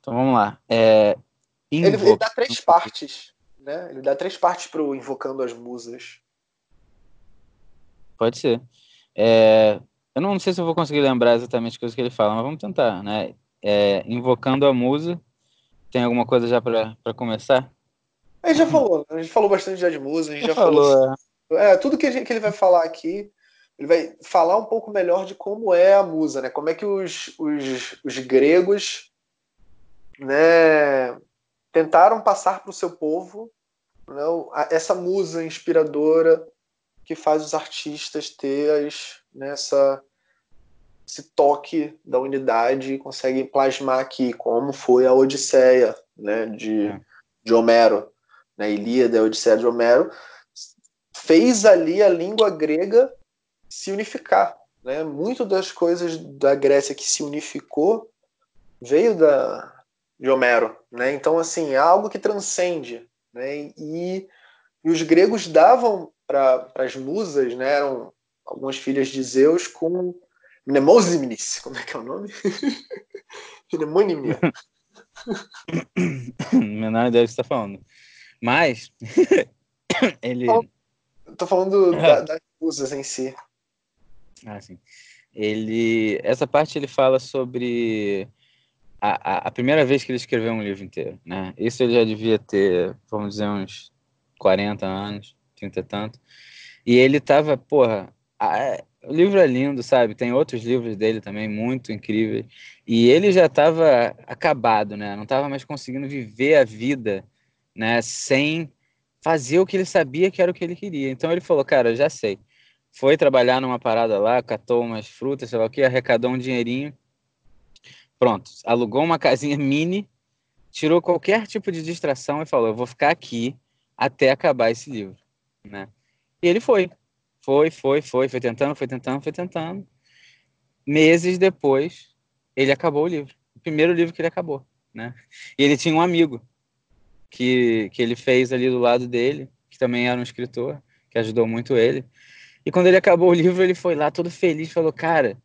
Então vamos lá. É, ele, ele, dá três partes, né? Ele dá três partes pro Invocando as Musas. Pode ser. É, eu não sei se eu vou conseguir lembrar exatamente as coisas que ele fala, mas vamos tentar, né? É, invocando a musa. Tem alguma coisa já para começar? A gente já falou, né? a gente falou bastante já de musa, a gente já, já falou. falou é. é. tudo que, gente, que, ele vai falar aqui, ele vai falar um pouco melhor de como é a musa, né? Como é que os, os, os gregos né, tentaram passar para o seu povo né, essa musa inspiradora que faz os artistas ter as, nessa né, esse toque da unidade e consegue plasmar aqui como foi a Odisseia né, de, é. de Homero, né, Ilíada, a Odisseia de Homero, fez ali a língua grega se unificar. Né? Muito das coisas da Grécia que se unificou veio da, de Homero. Né? Então, assim, é algo que transcende. Né? E, e os gregos davam para as musas, né, eram algumas filhas de Zeus com Mnemosiminis, como é que é o nome? Mnemonimia. Menor ideia do que você está falando. Mas, ele... Estou falando da, das musas em si. Ah, sim. Ele, essa parte ele fala sobre a, a, primeira vez que ele escreveu um livro inteiro, né? Isso ele já devia ter, vamos dizer, uns 40 anos. 30 e tanto. E ele tava, porra, a, o livro é lindo, sabe? Tem outros livros dele também muito incríveis. E ele já estava acabado, né? Não estava mais conseguindo viver a vida, né? Sem fazer o que ele sabia que era o que ele queria. Então ele falou, cara, já sei. Foi trabalhar numa parada lá, catou umas frutas, sei lá o que, arrecadou um dinheirinho. Pronto, alugou uma casinha mini, tirou qualquer tipo de distração e falou: Eu vou ficar aqui até acabar esse livro né? E ele foi, foi, foi, foi, foi tentando, foi tentando, foi tentando. Meses depois, ele acabou o livro. O primeiro livro que ele acabou, né? E ele tinha um amigo que, que ele fez ali do lado dele, que também era um escritor, que ajudou muito ele. E quando ele acabou o livro, ele foi lá todo feliz, falou: "Cara,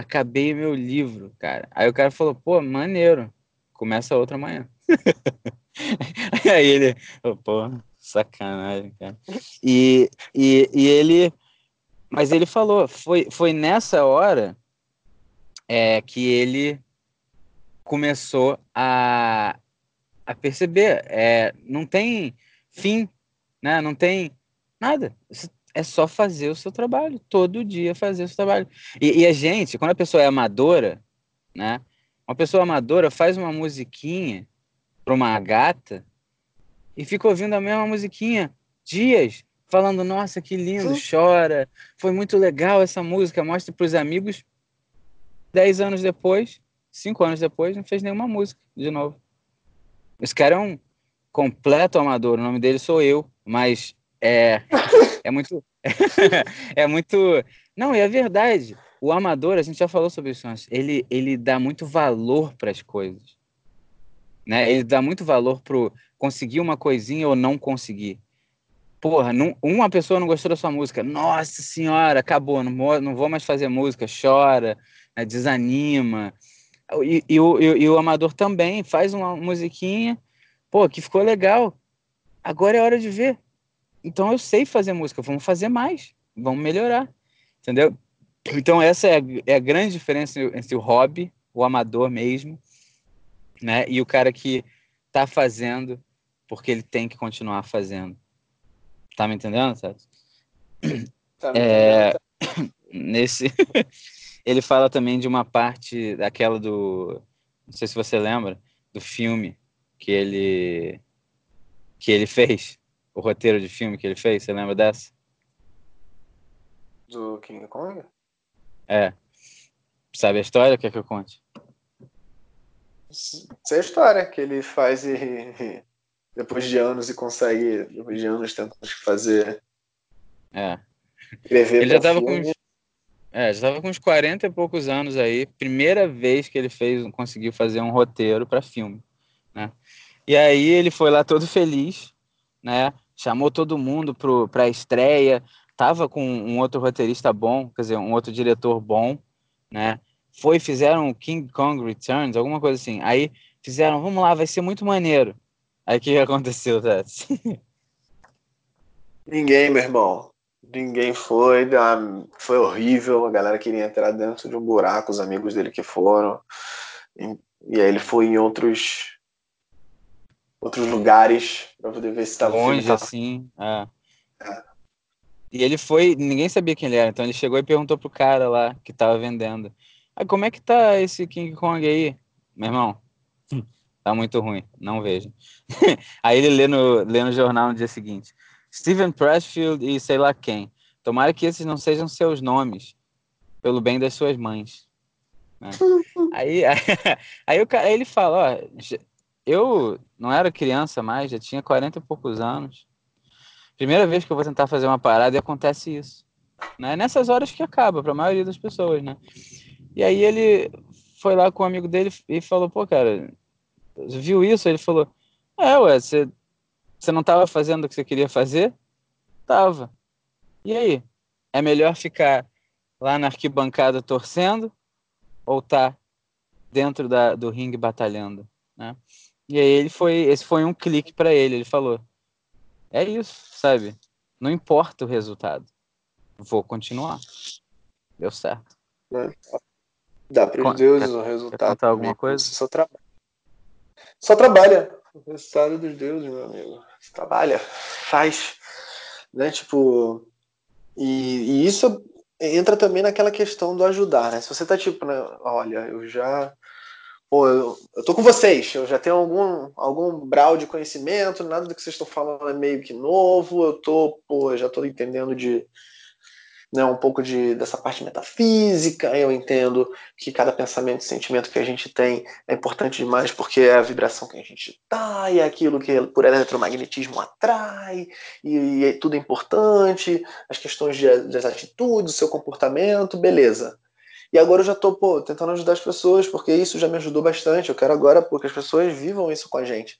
acabei meu livro, cara". Aí o cara falou: "Pô, maneiro. Começa outra amanhã". Aí ele, pô, Sacanagem, cara. E, e, e ele. Mas ele falou, foi, foi nessa hora é, que ele começou a, a perceber. É, não tem fim, né? não tem nada. É só fazer o seu trabalho, todo dia fazer o seu trabalho. E, e a gente, quando a pessoa é amadora, né? Uma pessoa amadora faz uma musiquinha para uma gata e fica ouvindo a mesma musiquinha dias, falando: Nossa, que lindo, chora, foi muito legal essa música. Mostra para os amigos. Dez anos depois, cinco anos depois, não fez nenhuma música de novo. Esse cara é um completo amador. O nome dele sou eu, mas é, é muito. é muito. Não, é verdade. O amador, a gente já falou sobre isso antes, ele, ele dá muito valor para as coisas. Né? Ele dá muito valor pro conseguir uma coisinha ou não conseguir. Porra, não, uma pessoa não gostou da sua música. Nossa senhora, acabou, não não vou mais fazer música, chora, né, desanima. E, e, e, e, o amador também faz uma musiquinha, pô, que ficou legal. Agora é hora de ver. Então eu sei fazer música, vamos fazer mais, vamos melhorar, entendeu? Então essa é a, é a grande diferença entre o hobby, o amador mesmo, né? E o cara que tá fazendo porque ele tem que continuar fazendo. Tá me entendendo, Sérgio? Tá é, nesse ele fala também de uma parte daquela do não sei se você lembra do filme que ele que ele fez, o roteiro de filme que ele fez, você lembra dessa? Do King Kong? É. Sabe a história? Quer que eu conte? Essa é a história que ele faz e, depois de anos e consegue, depois de anos tentando fazer. É. Escrever ele já tava filme. com uns, é, já tava com uns 40 e poucos anos aí, primeira vez que ele fez, conseguiu fazer um roteiro para filme, né? E aí ele foi lá todo feliz, né? Chamou todo mundo para a estreia, tava com um outro roteirista bom, quer dizer, um outro diretor bom, né? foi fizeram King Kong Returns, alguma coisa assim. Aí fizeram, vamos lá, vai ser muito maneiro. Aí o que aconteceu, Tess? Ninguém, meu irmão. Ninguém foi, foi horrível. A galera queria entrar dentro de um buraco, os amigos dele que foram. E, aí ele foi em outros outros lugares para poder ver se estava longe assim. É. É. E ele foi, ninguém sabia quem ele era, então ele chegou e perguntou pro cara lá que tava vendendo. Ah, como é que tá esse King Kong aí, meu irmão? tá muito ruim, não vejo. aí ele lê no, lê no jornal no dia seguinte. Steven Pressfield e sei lá quem. Tomara que esses não sejam seus nomes, pelo bem das suas mães. Né? aí, aí, aí, o cara, aí ele fala, ó, eu não era criança mais, já tinha 40 e poucos anos. Primeira vez que eu vou tentar fazer uma parada e acontece isso. Né? Nessas horas que acaba, para a maioria das pessoas, né? E aí ele foi lá com um amigo dele e falou, pô, cara, viu isso? Ele falou, é, ué, você, você não estava fazendo o que você queria fazer? Tava. E aí? É melhor ficar lá na arquibancada torcendo ou tá dentro da, do ringue batalhando, né? E aí ele foi, esse foi um clique para ele, ele falou: "É isso, sabe? Não importa o resultado. Vou continuar." Deu certo. É. Dá para os deuses o resultado. Quer alguma coisa? Você só trabalha. Só trabalha. O resultado dos deuses, meu amigo. Você trabalha, faz, né? Tipo, e, e, isso entra também naquela questão do ajudar, né? Se você tá tipo, né, olha, eu já pô, eu, eu tô com vocês, eu já tenho algum, algum grau de conhecimento, nada do que vocês estão falando é meio que novo, eu tô, pô, já tô entendendo de né, um pouco de, dessa parte metafísica, eu entendo que cada pensamento e sentimento que a gente tem é importante demais porque é a vibração que a gente tá, e é aquilo que por eletromagnetismo atrai, e, e é tudo importante, as questões de, das atitudes, seu comportamento, beleza. E agora eu já estou pô, tentando ajudar as pessoas, porque isso já me ajudou bastante. Eu quero agora pô, que as pessoas vivam isso com a gente.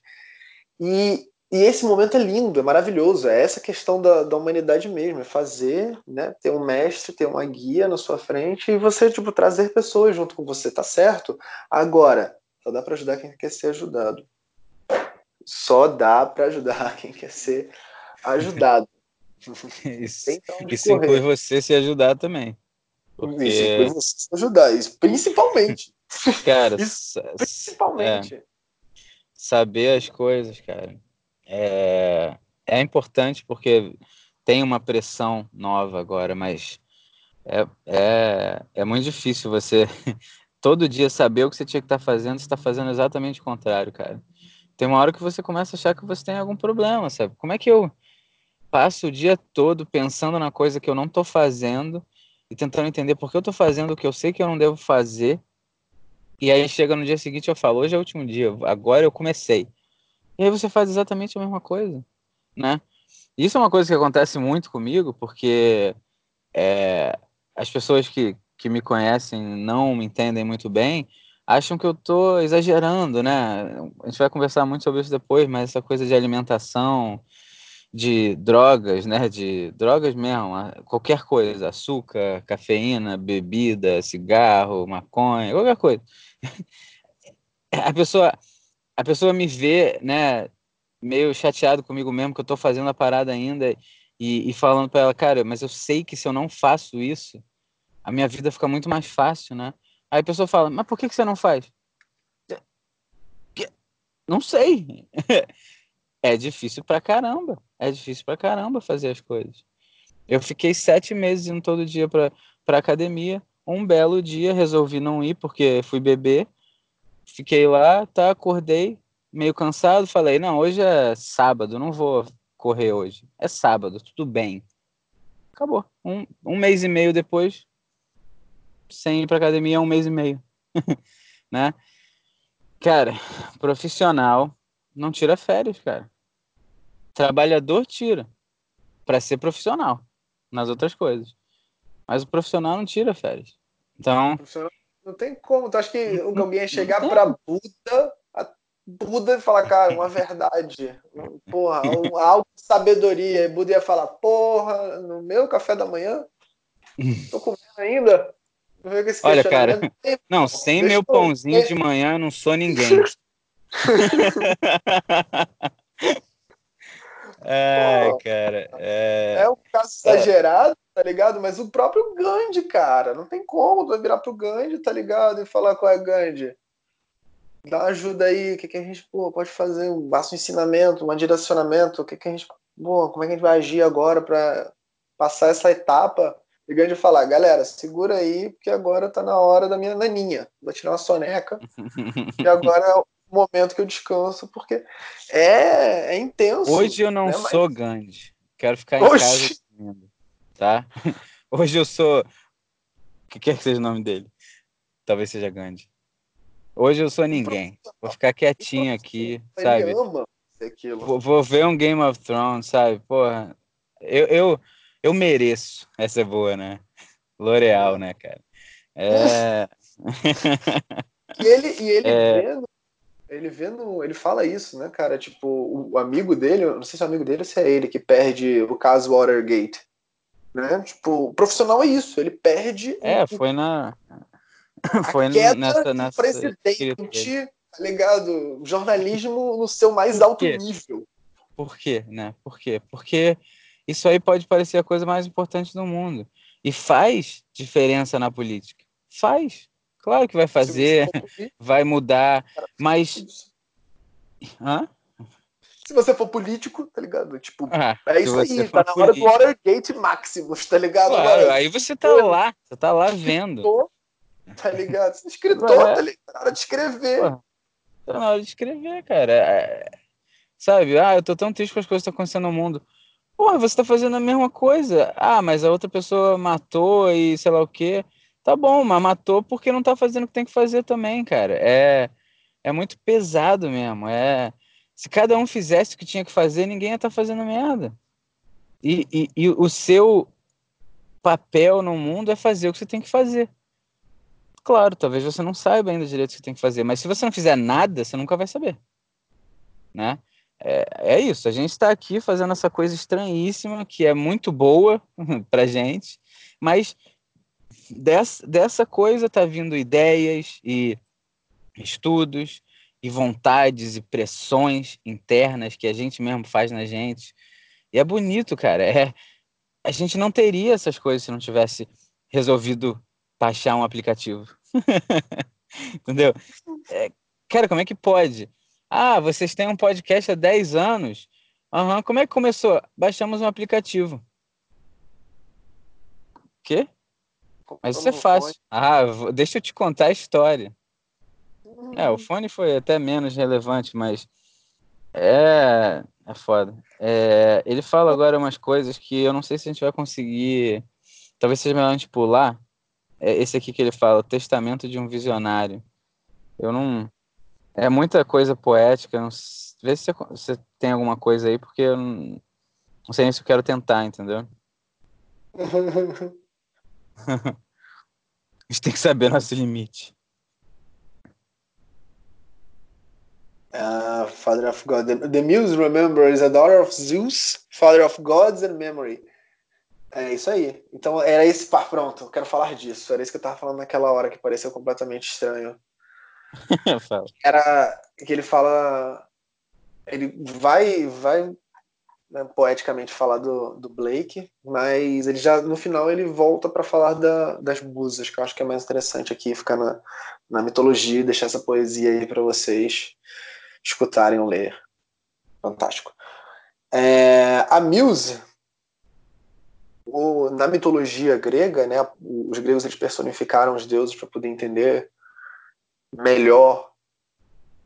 E, e esse momento é lindo, é maravilhoso. É essa questão da, da humanidade mesmo, é fazer, né, ter um mestre, ter uma guia na sua frente e você tipo trazer pessoas junto com você, tá certo? Agora, só dá para ajudar quem quer ser ajudado. Só dá para ajudar quem quer ser ajudado. isso, isso inclui você se ajudar também. Porque... Isso inclui você se ajudar, isso principalmente. Cara, isso, principalmente. É, saber as coisas, cara é, é importante porque tem uma pressão nova agora, mas é, é, é muito difícil você todo dia saber o que você tinha que estar tá fazendo, você está fazendo exatamente o contrário, cara. Tem uma hora que você começa a achar que você tem algum problema, sabe? Como é que eu passo o dia todo pensando na coisa que eu não estou fazendo e tentando entender por que eu estou fazendo o que eu sei que eu não devo fazer? E aí chega no dia seguinte eu falo, hoje é o último dia, agora eu comecei. E aí você faz exatamente a mesma coisa, né? Isso é uma coisa que acontece muito comigo, porque é, as pessoas que, que me conhecem não me entendem muito bem, acham que eu estou exagerando, né? A gente vai conversar muito sobre isso depois, mas essa coisa de alimentação, de drogas, né? De drogas mesmo, qualquer coisa, açúcar, cafeína, bebida, cigarro, maconha, qualquer coisa. A pessoa a pessoa me vê, né, meio chateado comigo mesmo que eu tô fazendo a parada ainda e, e falando para ela, cara, mas eu sei que se eu não faço isso, a minha vida fica muito mais fácil, né? Aí a pessoa fala, mas por que, que você não faz? Não sei. é difícil pra caramba. É difícil pra caramba fazer as coisas. Eu fiquei sete meses indo todo dia pra, pra academia. Um belo dia resolvi não ir porque fui beber Fiquei lá, tá, acordei, meio cansado, falei, não, hoje é sábado, não vou correr hoje. É sábado, tudo bem. Acabou. Um, um mês e meio depois, sem ir pra academia, um mês e meio. né? Cara, profissional não tira férias, cara. Trabalhador tira para ser profissional nas outras coisas. Mas o profissional não tira férias. Então, não tem como. Tu acha que alguém ia chegar pra Buda, a Buda e falar, cara, uma verdade. Porra, um, algo de sabedoria. E Buda ia falar, porra, no meu café da manhã, tô comendo ainda. Olha, cara, não, sem meu pãozinho de manhã, não sou ninguém. Ai, cara. É... é um caso exagerado, tá ligado? Mas o próprio Gandhi, cara, não tem como tu virar pro Gandhi, tá ligado? E falar qual é Gandhi. Dá uma ajuda aí, o que, que a gente pô, pode fazer? Um baixo ensinamento, um direcionamento, o que, que a gente. Pô, como é que a gente vai agir agora para passar essa etapa? E Gandhi falar, galera, segura aí, porque agora tá na hora da minha naninha. Vou tirar uma soneca. e agora é momento que eu descanso, porque é, é intenso. Hoje eu não né? sou Mas... Gandhi. Quero ficar em Oxi. casa tá? Hoje eu sou. O que quer que seja o nome dele? Talvez seja Gandhi. Hoje eu sou ninguém. Vou ficar quietinho aqui, sabe? Vou, vou, ver um Game of Thrones, sabe? Porra, eu, eu, eu mereço. Essa é boa, né? L'Oreal, né, cara? É... e ele, e ele é... vendo, ele vendo, ele fala isso, né, cara? Tipo, o, o amigo dele, não sei se é o amigo dele ou se é ele que perde o caso Watergate. Né? Tipo, o profissional é isso, ele perde. É, foi na. Foi queda nessa, nessa presidente, tá ligado? Jornalismo no seu mais alto nível. Por quê, né? Por quê? Porque isso aí pode parecer a coisa mais importante do mundo. E faz diferença na política. Faz. Claro que vai fazer, vai mudar, mas. Hã? Se você for político, tá ligado? Tipo, ah, é isso aí, tá na hora do Watergate Maximus, tá ligado? Claro, Agora, aí você tá lá, você tá lá vendo. Tá ligado? Você é escritor, é. tá ligado? Tá na hora de escrever. Tá na hora de escrever, cara. É... Sabe? Ah, eu tô tão triste com as coisas que estão acontecendo no mundo. Porra, você tá fazendo a mesma coisa. Ah, mas a outra pessoa matou e sei lá o quê. Tá bom, mas matou porque não tá fazendo o que tem que fazer também, cara. É, é muito pesado mesmo. É, se cada um fizesse o que tinha que fazer, ninguém ia estar tá fazendo merda. E, e, e o seu papel no mundo é fazer o que você tem que fazer. Claro, talvez você não saiba ainda direito o que você tem que fazer, mas se você não fizer nada, você nunca vai saber. Né? É, é isso, a gente está aqui fazendo essa coisa estranhíssima, que é muito boa pra gente, mas dessa, dessa coisa tá vindo ideias e estudos e vontades e pressões internas que a gente mesmo faz na gente. E é bonito, cara. É, a gente não teria essas coisas se não tivesse resolvido baixar um aplicativo. Entendeu? É, cara, como é que pode? Ah, vocês têm um podcast há 10 anos. Uhum. Como é que começou? Baixamos um aplicativo. Quê? Mas isso é fácil. Ah, deixa eu te contar a história. É, o fone foi até menos relevante, mas é, é foda. É, ele fala agora umas coisas que eu não sei se a gente vai conseguir. Talvez seja melhor a gente pular, é esse aqui que ele fala, o testamento de um visionário. Eu não. É muita coisa poética. Não... Vê se você tem alguma coisa aí, porque eu não, não sei nem se eu quero tentar, entendeu? a gente tem que saber nosso limite. Uh, Father of God. The, the Muse, remember, is a daughter of Zeus, father of gods and memory. É isso aí. Então era esse. Pá, pronto, eu quero falar disso. Era isso que eu tava falando naquela hora que pareceu completamente estranho. era que ele fala. Ele vai, vai né, poeticamente falar do, do Blake, mas ele já no final ele volta para falar da, das musas, que eu acho que é mais interessante aqui, ficar na, na mitologia e deixar essa poesia aí para vocês escutarem ou ler. Fantástico. É, a Muse o, na mitologia grega, né, os gregos eles personificaram os deuses para poder entender melhor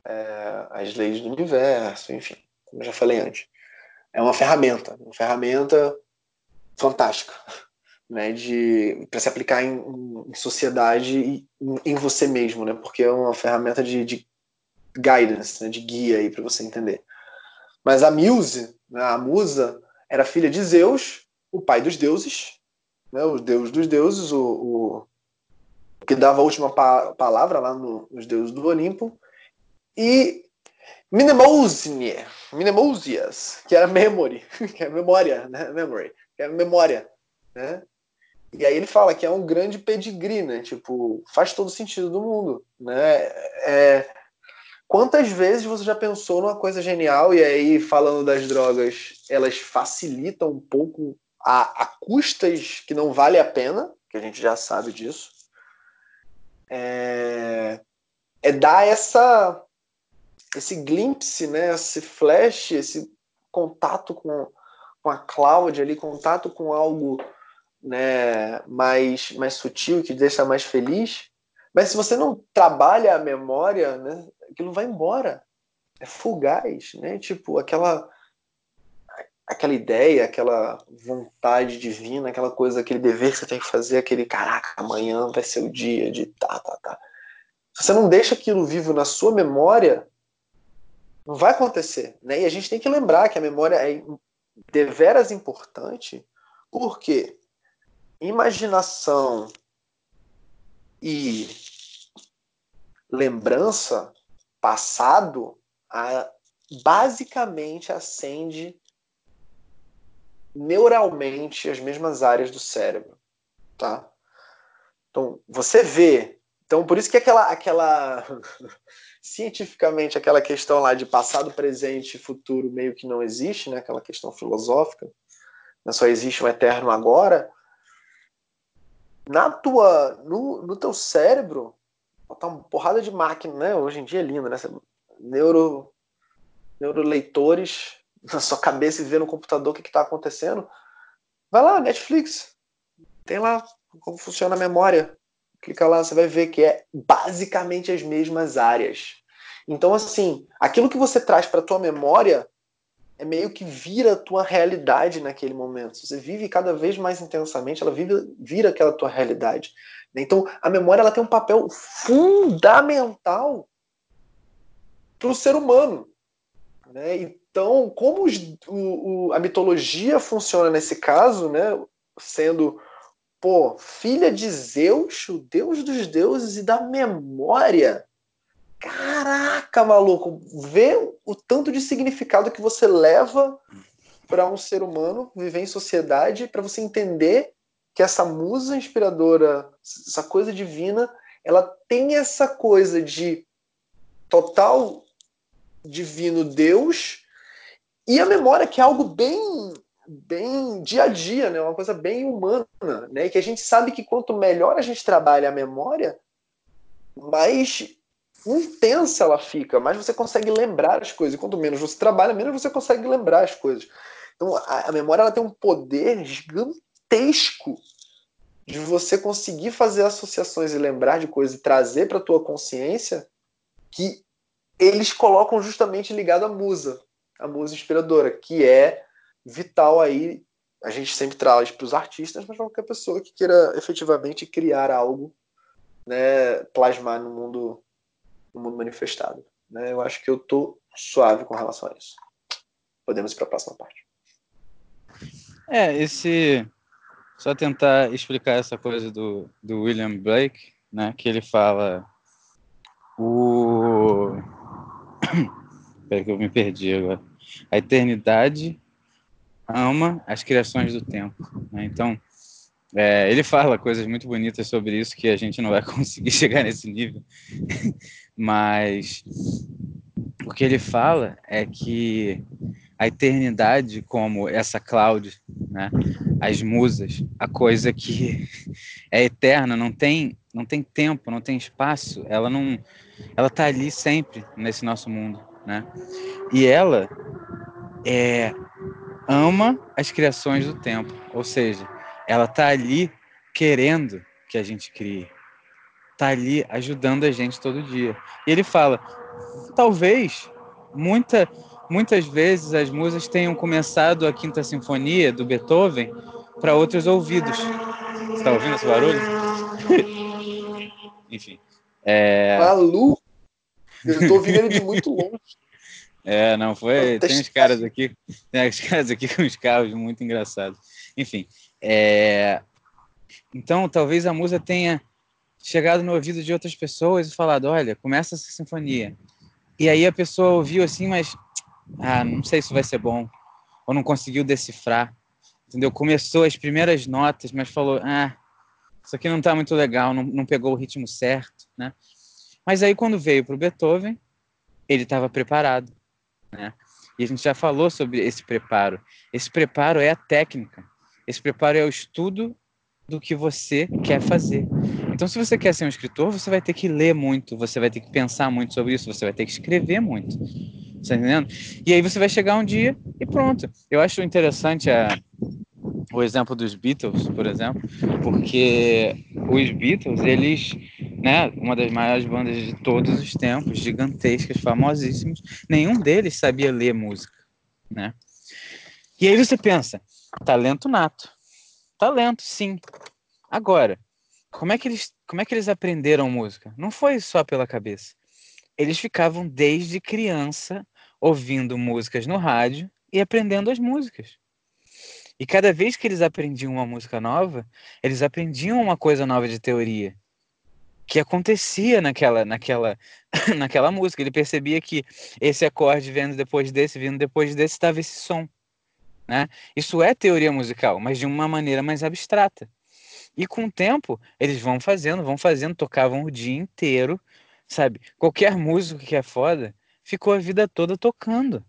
é, as leis do universo, enfim, como eu já falei antes. É uma ferramenta, uma ferramenta fantástica, né, de para se aplicar em, em, sociedade e em, em, você mesmo, né, porque é uma ferramenta de, de guidance, né, de guia aí para você entender. Mas a Muse, né, a musa, era filha de Zeus o pai dos deuses, né, o deus dos deuses, o, o que dava a última pa palavra lá no, nos deuses do Olimpo, e Mnemosyne, Mnemosias, que era memory, que é memória, né, memory, que era memória, né? E aí ele fala que é um grande pedigree, né? Tipo, faz todo sentido do mundo, né? É, quantas vezes você já pensou numa coisa genial e aí, falando das drogas, elas facilitam um pouco a, a custas que não vale a pena, que a gente já sabe disso. É, é dar essa esse glimpse, né, esse flash, esse contato com, com a Cláudia ali, contato com algo né, mais, mais sutil, que deixa mais feliz. Mas se você não trabalha a memória, né, aquilo vai embora. É fugaz, né? Tipo, aquela aquela ideia, aquela vontade divina, aquela coisa, aquele dever que você tem que fazer, aquele caraca, amanhã vai ser o dia de tá, tá, tá. Se você não deixa aquilo vivo na sua memória, não vai acontecer, né? E a gente tem que lembrar que a memória é deveras importante, porque imaginação e lembrança, passado, a, basicamente acende neuralmente as mesmas áreas do cérebro, tá? Então, você vê. Então, por isso que aquela, aquela cientificamente aquela questão lá de passado, presente e futuro meio que não existe, né? Aquela questão filosófica, né? só existe um eterno agora na tua, no, no teu cérebro, botar uma porrada de máquina, né? Hoje em dia é lindo, né? Neuro, neuroleitores na sua cabeça e ver no computador o que está acontecendo. Vai lá, Netflix. Tem lá como funciona a memória. Clica lá, você vai ver que é basicamente as mesmas áreas. Então, assim, aquilo que você traz para tua memória é meio que vira a tua realidade naquele momento. Você vive cada vez mais intensamente, ela vive, vira aquela tua realidade. Então, a memória ela tem um papel fundamental para o ser humano. Né? Então, como os, o, o, a mitologia funciona nesse caso, né? sendo pô, filha de Zeus, o deus dos deuses e da memória, Caraca, maluco, vê o tanto de significado que você leva para um ser humano viver em sociedade, para você entender que essa musa inspiradora, essa coisa divina, ela tem essa coisa de total divino Deus e a memória que é algo bem bem dia a dia, né? Uma coisa bem humana, né? E que a gente sabe que quanto melhor a gente trabalha a memória, mais intensa ela fica, mais você consegue lembrar as coisas. E quanto menos você trabalha, menos você consegue lembrar as coisas. Então a, a memória ela tem um poder gigantesco de você conseguir fazer associações e lembrar de coisas e trazer para tua consciência que eles colocam justamente ligado à musa, a musa inspiradora, que é vital aí. A gente sempre traz para os artistas, mas qualquer pessoa que queira efetivamente criar algo, né, plasmar no mundo no mundo manifestado. Né? Eu acho que eu tô suave com relação a isso. Podemos ir para a próxima parte. É, esse. Só tentar explicar essa coisa do, do William Blake, né? Que ele fala. O. Espera que eu me perdi agora. A eternidade ama as criações do tempo. Né? Então, é, ele fala coisas muito bonitas sobre isso que a gente não vai conseguir chegar nesse nível. Mas o que ele fala é que a eternidade, como essa Cláudia, né, as musas, a coisa que é eterna, não tem, não tem tempo, não tem espaço, ela não, ela tá ali sempre nesse nosso mundo, né? E ela é ama as criações do tempo, ou seja, ela tá ali querendo que a gente crie, tá ali ajudando a gente todo dia. E ele fala: talvez muita, muitas vezes as musas tenham começado a Quinta Sinfonia do Beethoven para outros ouvidos. Você está ouvindo esse barulho? Enfim. É... Maluco! Eu estou ouvindo ele de muito longe. É, não foi. Tem uns caras aqui, tem uns caras aqui com uns carros muito engraçados. Enfim, é... então talvez a musa tenha chegado no ouvido de outras pessoas e falado: olha, começa essa sinfonia. E aí a pessoa ouviu assim, mas ah, não sei se vai ser bom, ou não conseguiu decifrar, entendeu? Começou as primeiras notas, mas falou: ah, isso aqui não está muito legal, não, não pegou o ritmo certo, né? Mas aí quando veio para o Beethoven, ele estava preparado, né? E a gente já falou sobre esse preparo. Esse preparo é a técnica. Esse preparo é o estudo do que você quer fazer. Então, se você quer ser um escritor, você vai ter que ler muito, você vai ter que pensar muito sobre isso, você vai ter que escrever muito. Tá entendendo? E aí você vai chegar um dia e pronto. Eu acho interessante a, o exemplo dos Beatles, por exemplo, porque os Beatles, eles, né, uma das maiores bandas de todos os tempos, gigantescas, famosíssimos, nenhum deles sabia ler música, né? E aí você pensa, talento nato. Talento, sim. Agora, como é que eles, como é que eles aprenderam música? Não foi só pela cabeça. Eles ficavam desde criança ouvindo músicas no rádio e aprendendo as músicas. E cada vez que eles aprendiam uma música nova, eles aprendiam uma coisa nova de teoria que acontecia naquela naquela naquela música. Ele percebia que esse acorde vindo depois desse, vindo depois desse, estava esse som. Né? Isso é teoria musical, mas de uma maneira mais abstrata. E com o tempo, eles vão fazendo, vão fazendo, tocavam o dia inteiro, sabe? Qualquer músico que é foda ficou a vida toda tocando.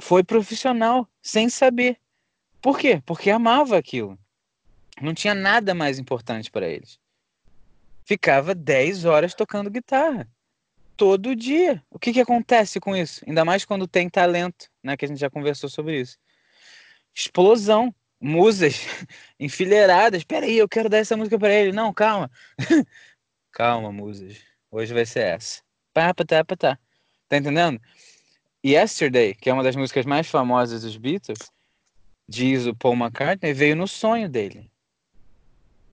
Foi profissional, sem saber. Por quê? Porque amava aquilo. Não tinha nada mais importante para eles. Ficava 10 horas tocando guitarra. Todo dia. O que, que acontece com isso? Ainda mais quando tem talento, né? Que a gente já conversou sobre isso. Explosão. Musas enfileiradas. Peraí, eu quero dar essa música para ele. Não, calma. calma, musas. Hoje vai ser essa. Pá, pá, tá, pá, tá. Tá entendendo? Yesterday, que é uma das músicas mais famosas dos Beatles, diz o Paul McCartney, veio no sonho dele.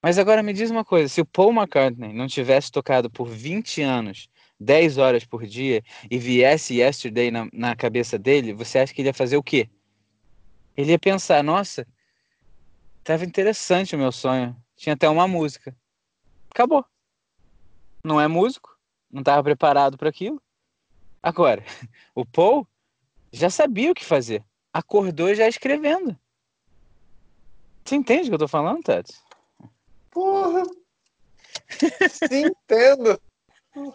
Mas agora me diz uma coisa: se o Paul McCartney não tivesse tocado por 20 anos, 10 horas por dia, e viesse Yesterday na, na cabeça dele, você acha que ele ia fazer o quê? Ele ia pensar: nossa, estava interessante o meu sonho, tinha até uma música. Acabou. Não é músico, não estava preparado para aquilo. Agora, o Paul já sabia o que fazer, acordou já escrevendo. Você entende o que eu tô falando, Tati? Porra! Sim, entendo.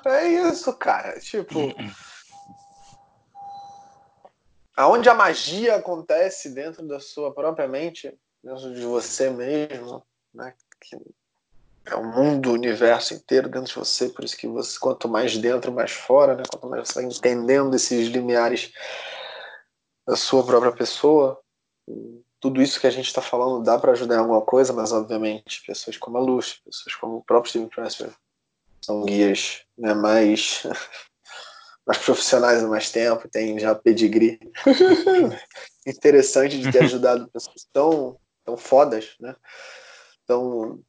É isso, cara. Tipo. Aonde a magia acontece dentro da sua própria mente, dentro de você mesmo, né? Que é o mundo, o universo inteiro dentro de você, por isso que você, quanto mais dentro, mais fora, né? Quanto mais você vai entendendo esses limiares da sua própria pessoa, tudo isso que a gente está falando dá para ajudar em alguma coisa, mas obviamente pessoas como a Luz, pessoas como o próprio Steve Presper são guias né, mais, mais profissionais há mais tempo, tem já pedigree interessante de ter ajudado pessoas tão, tão fodas, né? Então,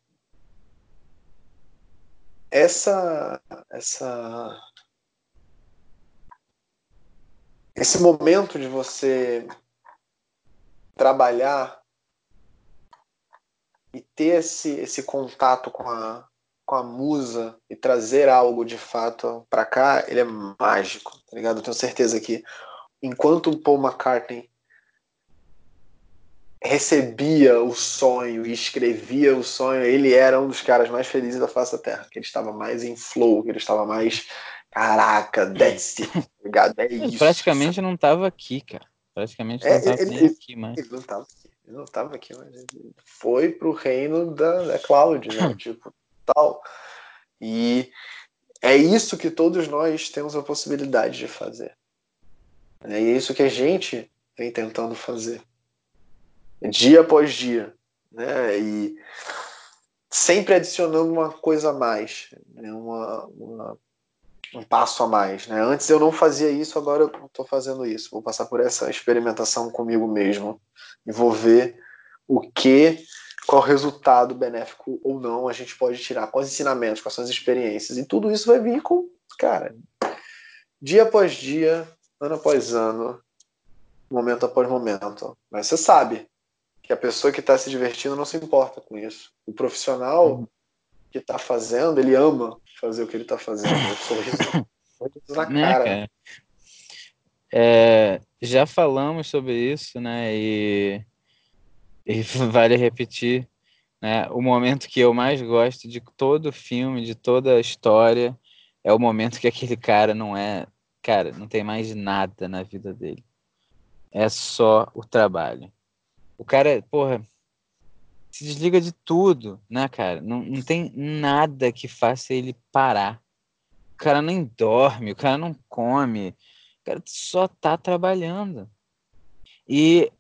essa, essa, esse momento de você trabalhar e ter esse, esse contato com a, com a musa e trazer algo de fato para cá, ele é mágico, tá ligado? Eu tenho certeza que enquanto o Paul McCartney recebia o sonho e escrevia o sonho, ele era um dos caras mais felizes da face da Terra, que ele estava mais em flow, que ele estava mais caraca, that's it, tá ligado? É ele isso. praticamente não estava aqui, cara. Praticamente não estava é, aqui mais. Ele não estava aqui, ele não estava aqui, mas ele foi pro reino da, da Cloud, né? tipo, tal. E é isso que todos nós temos a possibilidade de fazer. É isso que a gente vem tentando fazer dia após dia, né? E sempre adicionando uma coisa a mais, né? uma, uma, um passo a mais. Né? Antes eu não fazia isso, agora eu estou fazendo isso. Vou passar por essa experimentação comigo mesmo e vou ver o que, qual resultado benéfico ou não a gente pode tirar, quais ensinamentos, quais são as experiências. E tudo isso vai vir com, cara, dia após dia, ano após ano, momento após momento. Mas você sabe, que a pessoa que está se divertindo não se importa com isso. O profissional uhum. que está fazendo, ele ama fazer o que ele está fazendo. Sorriso, sorriso na né, cara. cara? É, já falamos sobre isso, né? E, e vale repetir. né? O momento que eu mais gosto de todo filme, de toda a história, é o momento que aquele cara não é, cara, não tem mais nada na vida dele. É só o trabalho. O cara, porra, se desliga de tudo, né, cara? Não, não tem nada que faça ele parar. O cara nem dorme, o cara não come, o cara só tá trabalhando. E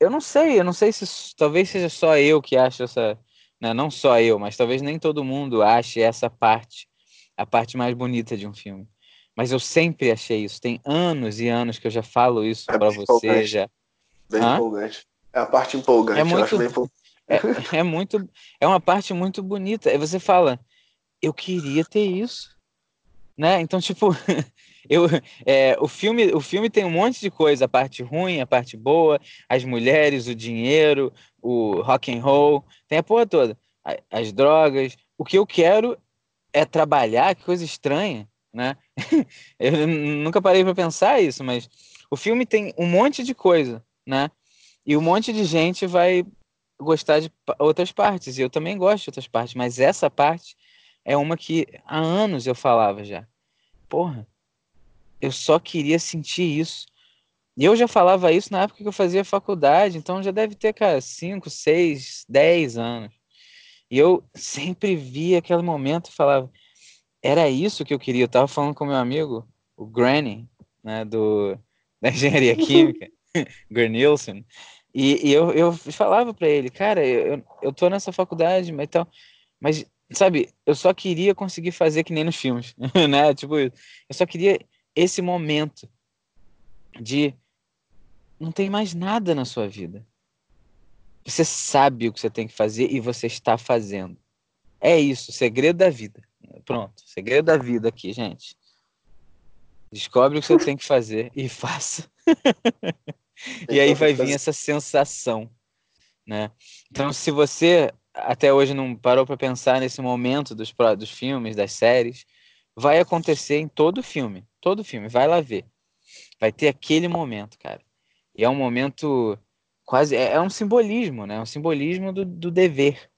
eu não sei, eu não sei se talvez seja só eu que acho essa, né, não só eu, mas talvez nem todo mundo ache essa parte a parte mais bonita de um filme. Mas eu sempre achei isso. Tem anos e anos que eu já falo isso é para você já. Bem empolgante. É a parte empolgante. É muito, é, é, muito, é uma parte muito bonita. Aí você fala, eu queria ter isso, né? Então tipo, eu, é, o filme, o filme tem um monte de coisa, a parte ruim, a parte boa, as mulheres, o dinheiro, o rock and roll, tem a porra toda, as drogas. O que eu quero é trabalhar, que coisa estranha, né? eu nunca parei para pensar isso, mas o filme tem um monte de coisa, né? E um monte de gente vai gostar de outras partes, e eu também gosto de outras partes, mas essa parte é uma que há anos eu falava já. Porra, eu só queria sentir isso. E eu já falava isso na época que eu fazia faculdade, então já deve ter, cara, 5, 6, 10 anos. E eu sempre via aquele momento e falava, era isso que eu queria. Eu tava falando com meu amigo, o Granny, né, do, da engenharia química, Granilson, e, e eu, eu falava para ele, cara, eu, eu tô nessa faculdade, mas então, mas sabe, eu só queria conseguir fazer que nem nos filmes, né? Tipo, eu só queria esse momento de não tem mais nada na sua vida. Você sabe o que você tem que fazer e você está fazendo. É isso, segredo da vida. Pronto, segredo da vida aqui, gente. Descobre o que você tem que fazer e faça. e aí vai vir essa sensação, né? Então, se você até hoje não parou para pensar nesse momento dos, dos filmes, das séries, vai acontecer em todo filme, todo filme, vai lá ver. Vai ter aquele momento, cara. E é um momento quase é, é um simbolismo, né? Um simbolismo do, do dever,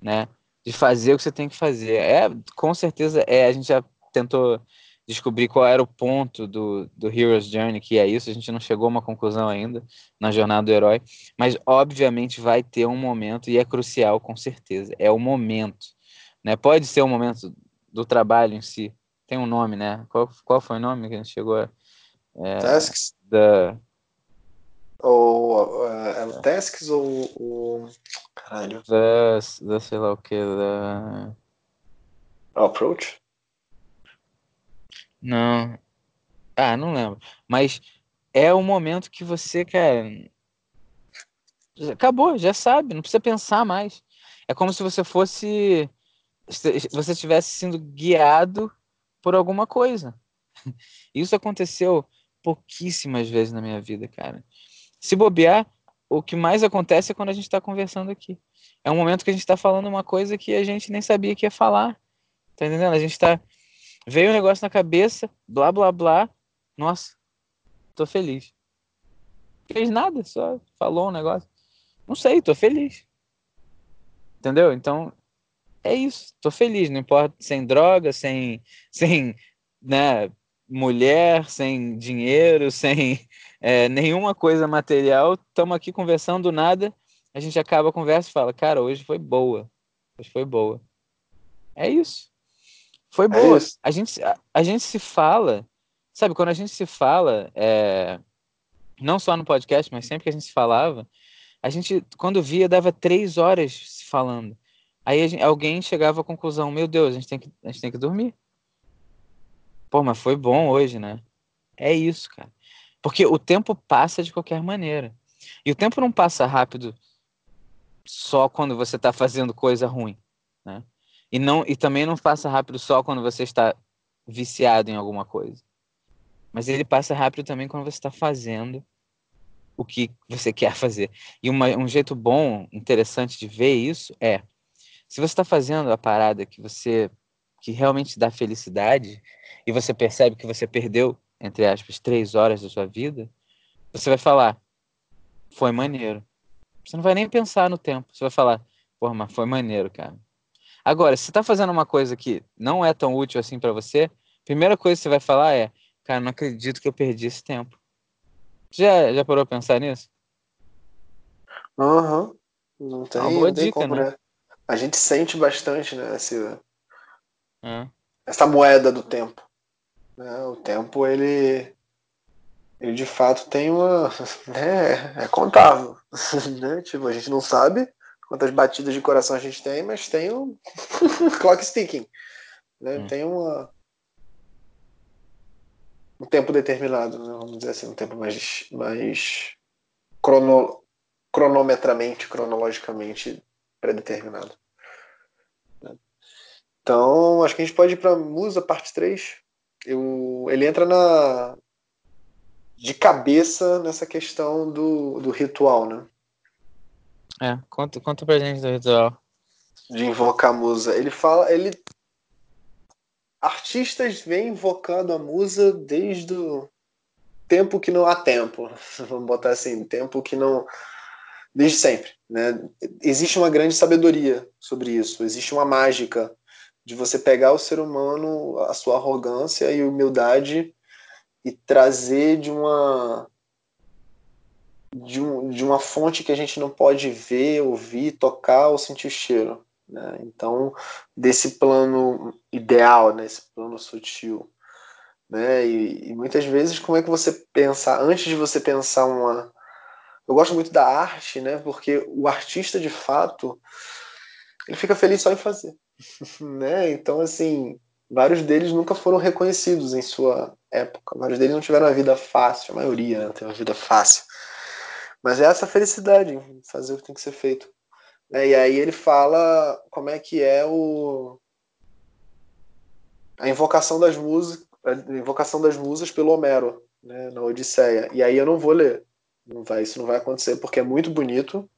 né? De fazer o que você tem que fazer. É, com certeza, é. A gente já tentou descobrir qual era o ponto do, do Hero's Journey, que é isso. A gente não chegou a uma conclusão ainda na jornada do herói, mas obviamente vai ter um momento e é crucial, com certeza. É o momento, né? Pode ser o momento do trabalho em si. Tem um nome, né? Qual, qual foi o nome que a gente chegou a. É, Tasks? Da, ou uh, Tasks ou o. Caralho. Da, da sei lá o que. Da... Approach? Não. Ah, não lembro. Mas é o momento que você, cara. Acabou, já sabe, não precisa pensar mais. É como se você fosse. Você estivesse sendo guiado por alguma coisa. Isso aconteceu pouquíssimas vezes na minha vida, cara. Se bobear, o que mais acontece é quando a gente está conversando aqui. É um momento que a gente está falando uma coisa que a gente nem sabia que ia falar. Tá entendendo? A gente está Veio um negócio na cabeça, blá blá blá. Nossa, tô feliz. Fez nada, só falou um negócio. Não sei, tô feliz. Entendeu? Então, é isso. Tô feliz, não importa sem droga, sem, sem né, mulher, sem dinheiro, sem é, nenhuma coisa material. Estamos aqui conversando nada. A gente acaba a conversa e fala, cara, hoje foi boa. Hoje foi boa. É isso. Foi é boa. É a, gente, a, a, gente se fala, sabe, quando a gente se fala, é, não só no podcast, mas sempre que a gente se falava, a gente, quando via, dava três horas se falando. Aí gente, alguém chegava à conclusão, meu Deus, a gente, tem que, a gente tem que dormir. Pô, mas foi bom hoje, né? É isso, cara. Porque o tempo passa de qualquer maneira. E o tempo não passa rápido só quando você está fazendo coisa ruim, né? E, não, e também não passa rápido só quando você está viciado em alguma coisa. Mas ele passa rápido também quando você está fazendo o que você quer fazer. E uma, um jeito bom, interessante de ver isso é se você está fazendo a parada que você que realmente dá felicidade e você percebe que você perdeu entre aspas três horas da sua vida, você vai falar foi maneiro. Você não vai nem pensar no tempo. Você vai falar Porra, mas foi maneiro, cara. Agora, se você tá fazendo uma coisa que não é tão útil assim para você, primeira coisa que você vai falar é, cara, não acredito que eu perdi esse tempo. Já, já parou a pensar nisso? Aham. Uhum. Não tem, é uma boa dica, como, né? né? A gente sente bastante, né? Esse, é. Essa moeda do tempo. Né? O tempo, ele, ele de fato tem uma. Né? É contável. né? Tipo, a gente não sabe quantas batidas de coração a gente tem, mas tem um clock sticking. Né? Hum. Tem uma. Um tempo determinado, né? vamos dizer assim, um tempo mais, mais crono, cronometramente, cronologicamente predeterminado. Então, acho que a gente pode ir para Musa, parte 3. Eu, ele entra na de cabeça nessa questão do, do ritual, né? É, conta, conta pra gente do ritual. De invocar a musa. Ele fala. Ele. Artistas vêm invocando a musa desde o tempo que não há tempo. Vamos botar assim, tempo que não desde sempre. Né? Existe uma grande sabedoria sobre isso, existe uma mágica de você pegar o ser humano, a sua arrogância e humildade e trazer de uma de, um, de uma fonte que a gente não pode ver, ouvir, tocar ou sentir o cheiro. Né? Então, desse plano ideal, né? esse plano sutil. Né? E, e muitas vezes, como é que você pensa, antes de você pensar uma, eu gosto muito da arte, né? Porque o artista, de fato, ele fica feliz só em fazer, né? Então, assim, vários deles nunca foram reconhecidos em sua época. Vários deles não tiveram uma vida fácil, a maioria né? tem uma vida fácil. Mas é essa felicidade, fazer o que tem que ser feito. Né? E aí ele fala como é que é o a invocação das musas, invocação das musas pelo Homero, né, na Odisseia. E aí eu não vou ler, não vai, isso não vai acontecer porque é muito bonito,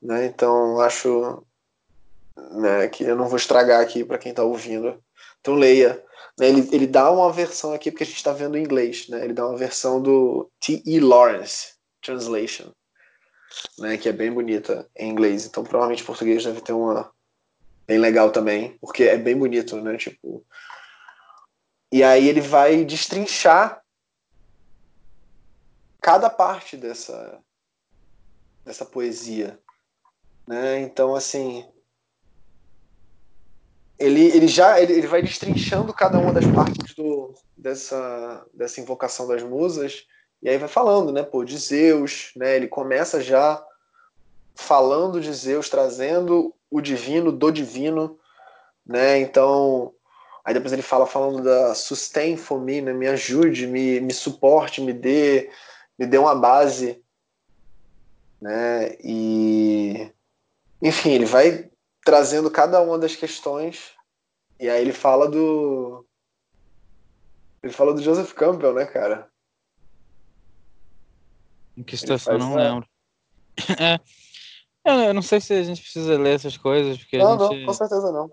né? Então acho né, que eu não vou estragar aqui para quem está ouvindo. Então leia. Né? Ele, ele dá uma versão aqui porque a gente está vendo em inglês, né? Ele dá uma versão do T.E. Lawrence Translation, né? Que é bem bonita em inglês. Então provavelmente português deve ter uma bem legal também, porque é bem bonito, né? Tipo e aí ele vai destrinchar cada parte dessa dessa poesia, né? Então assim, ele, ele já ele, ele vai destrinchando cada uma das partes do, dessa dessa invocação das musas e aí vai falando, né, pô, de Zeus, né? Ele começa já falando de Zeus, trazendo o divino do divino, né? Então, aí depois ele fala falando da sustain for me, né? Me ajude, me, me suporte, me dê me deu uma base, né? E enfim, ele vai trazendo cada uma das questões e aí ele fala do ele fala do Joseph Campbell, né, cara? Em que situação não lembro. É, eu não sei se a gente precisa ler essas coisas, porque não, a gente... não, com certeza não.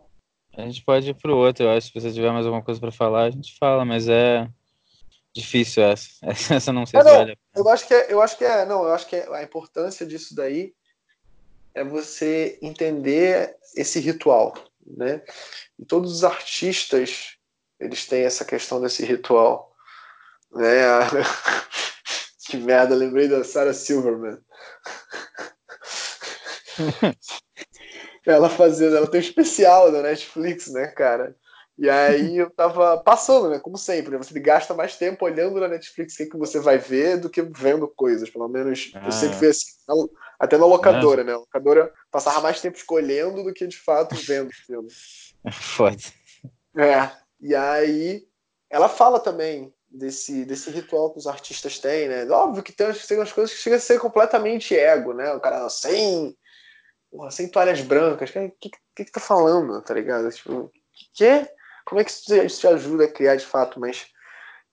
A gente pode ir pro outro, eu acho. Se você tiver mais alguma coisa para falar, a gente fala, mas é Difícil essa. Essa não sei é, se não, vale. Eu acho que é, eu acho que é, não, eu acho que é, a importância disso daí é você entender esse ritual, né? E todos os artistas, eles têm essa questão desse ritual, né? que merda, lembrei da Sarah Silverman. ela fazendo, ela tem um especial da Netflix, né, cara? E aí eu tava passando, né? Como sempre, né? Você gasta mais tempo olhando na Netflix o que, que você vai ver do que vendo coisas. Pelo menos ah. eu sempre fui assim. Até na locadora, né? A locadora passava mais tempo escolhendo do que de fato vendo filme. Foda. É. E aí ela fala também desse, desse ritual que os artistas têm, né? Óbvio que tem, tem umas coisas que chegam a ser completamente ego, né? O cara sem, porra, sem toalhas brancas. O que, que, que, que tá falando, tá ligado? Tipo, que? como é que isso te ajuda a criar de fato, mas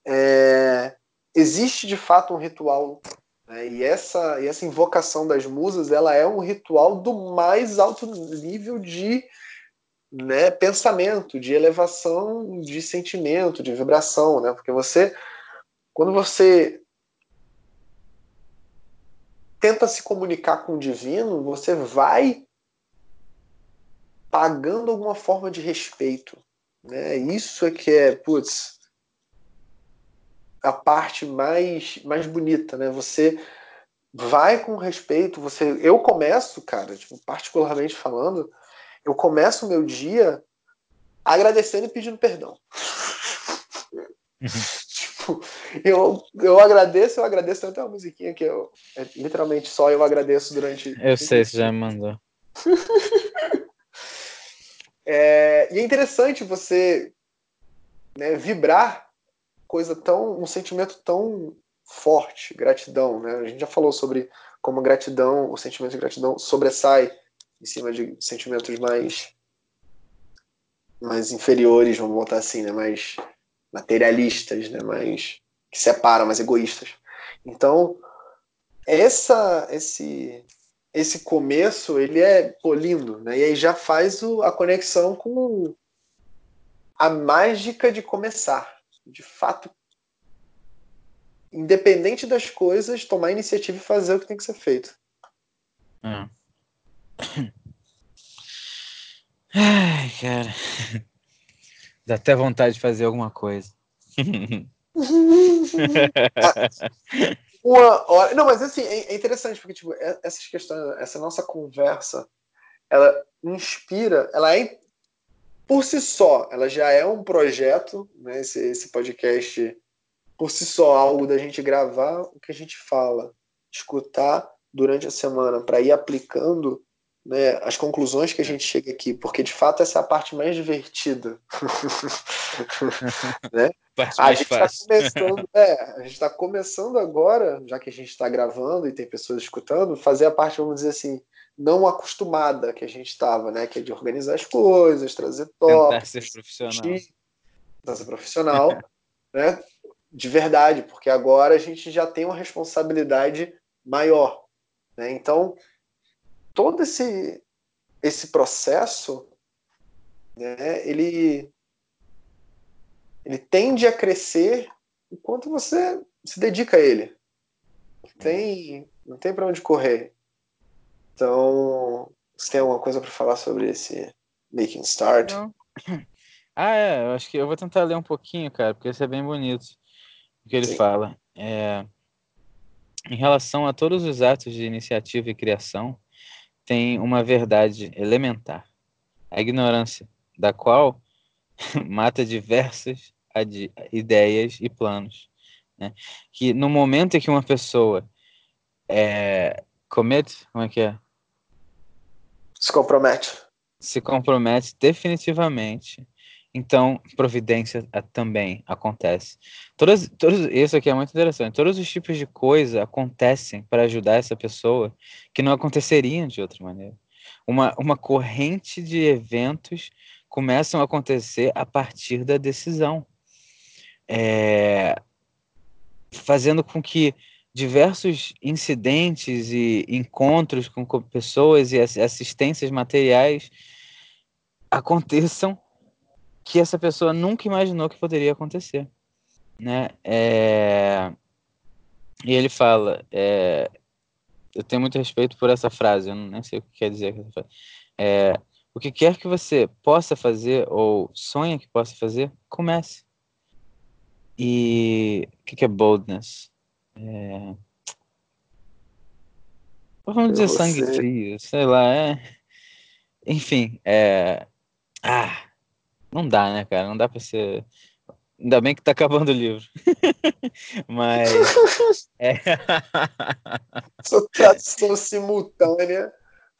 é, existe de fato um ritual né? e essa e essa invocação das musas ela é um ritual do mais alto nível de né, pensamento, de elevação de sentimento, de vibração, né? Porque você quando você tenta se comunicar com o divino, você vai pagando alguma forma de respeito. Né? Isso é que é, putz, a parte mais, mais bonita, né? Você vai com respeito, você, eu começo, cara, tipo, particularmente falando, eu começo o meu dia agradecendo e pedindo perdão. tipo, eu, eu agradeço, eu agradeço tanto a musiquinha que eu é, literalmente só eu agradeço durante. Eu sei, você já me mandou. é, e é interessante você né, vibrar coisa tão. um sentimento tão forte, gratidão. Né? A gente já falou sobre como a gratidão, o sentimento de gratidão sobressai em cima de sentimentos mais mais inferiores, vamos botar assim, né? mais materialistas, né? mais que separam, mais egoístas. Então, essa esse esse começo, ele é pô, lindo, né? E aí já faz o, a conexão com a mágica de começar. De fato, independente das coisas, tomar iniciativa e fazer o que tem que ser feito. É. Ai, cara. Dá até vontade de fazer alguma coisa. Uma hora... Não, mas assim, é, interessante, porque tipo, é, essas questões, essa nossa conversa, ela inspira, ela é por si só, ela já é um projeto, né? Esse, esse podcast por si só algo da gente gravar o que a gente fala, escutar durante a semana para ir aplicando né, as conclusões que a gente chega aqui, porque de fato essa é a parte mais divertida. né? Parte a gente está começando, é, a gente está começando agora, já que a gente está gravando e tem pessoas escutando, fazer a parte, vamos dizer assim, não acostumada que a gente estava, né? Que é de organizar as coisas, trazer top, Tentar ser profissional. Ser profissional, né? de verdade, porque agora a gente já tem uma responsabilidade maior. Né? Então, todo esse, esse processo, né, ele, ele tende a crescer enquanto você se dedica a ele. Não tem, não tem para onde correr. Então, você tem alguma coisa para falar sobre esse Making Start? Não. Ah, é, eu acho que eu vou tentar ler um pouquinho, cara, porque isso é bem bonito o que ele Sim. fala. É, em relação a todos os atos de iniciativa e criação, tem uma verdade elementar: a ignorância, da qual mata diversas ideias e planos. Né? Que no momento em que uma pessoa é, commit, como é que é? Se compromete. Se compromete definitivamente então providência eh, também acontece. Todas, todos, isso aqui é muito interessante. Todos os tipos de coisa acontecem para ajudar essa pessoa que não aconteceriam de outra maneira. Uma, uma corrente de eventos começam a acontecer a partir da decisão, é, fazendo com que diversos incidentes e encontros com pessoas e assistências materiais aconteçam que essa pessoa nunca imaginou que poderia acontecer, né? É... E ele fala, é... eu tenho muito respeito por essa frase, eu nem sei o que quer dizer. É... O que quer que você possa fazer ou sonha que possa fazer, comece. E o que é boldness? É... Vamos dizer sangue frio, sei lá, é. Enfim, é. Ah, não dá, né, cara? Não dá pra ser. Ainda bem que tá acabando o livro. Mas. é... Sua tradução simultânea.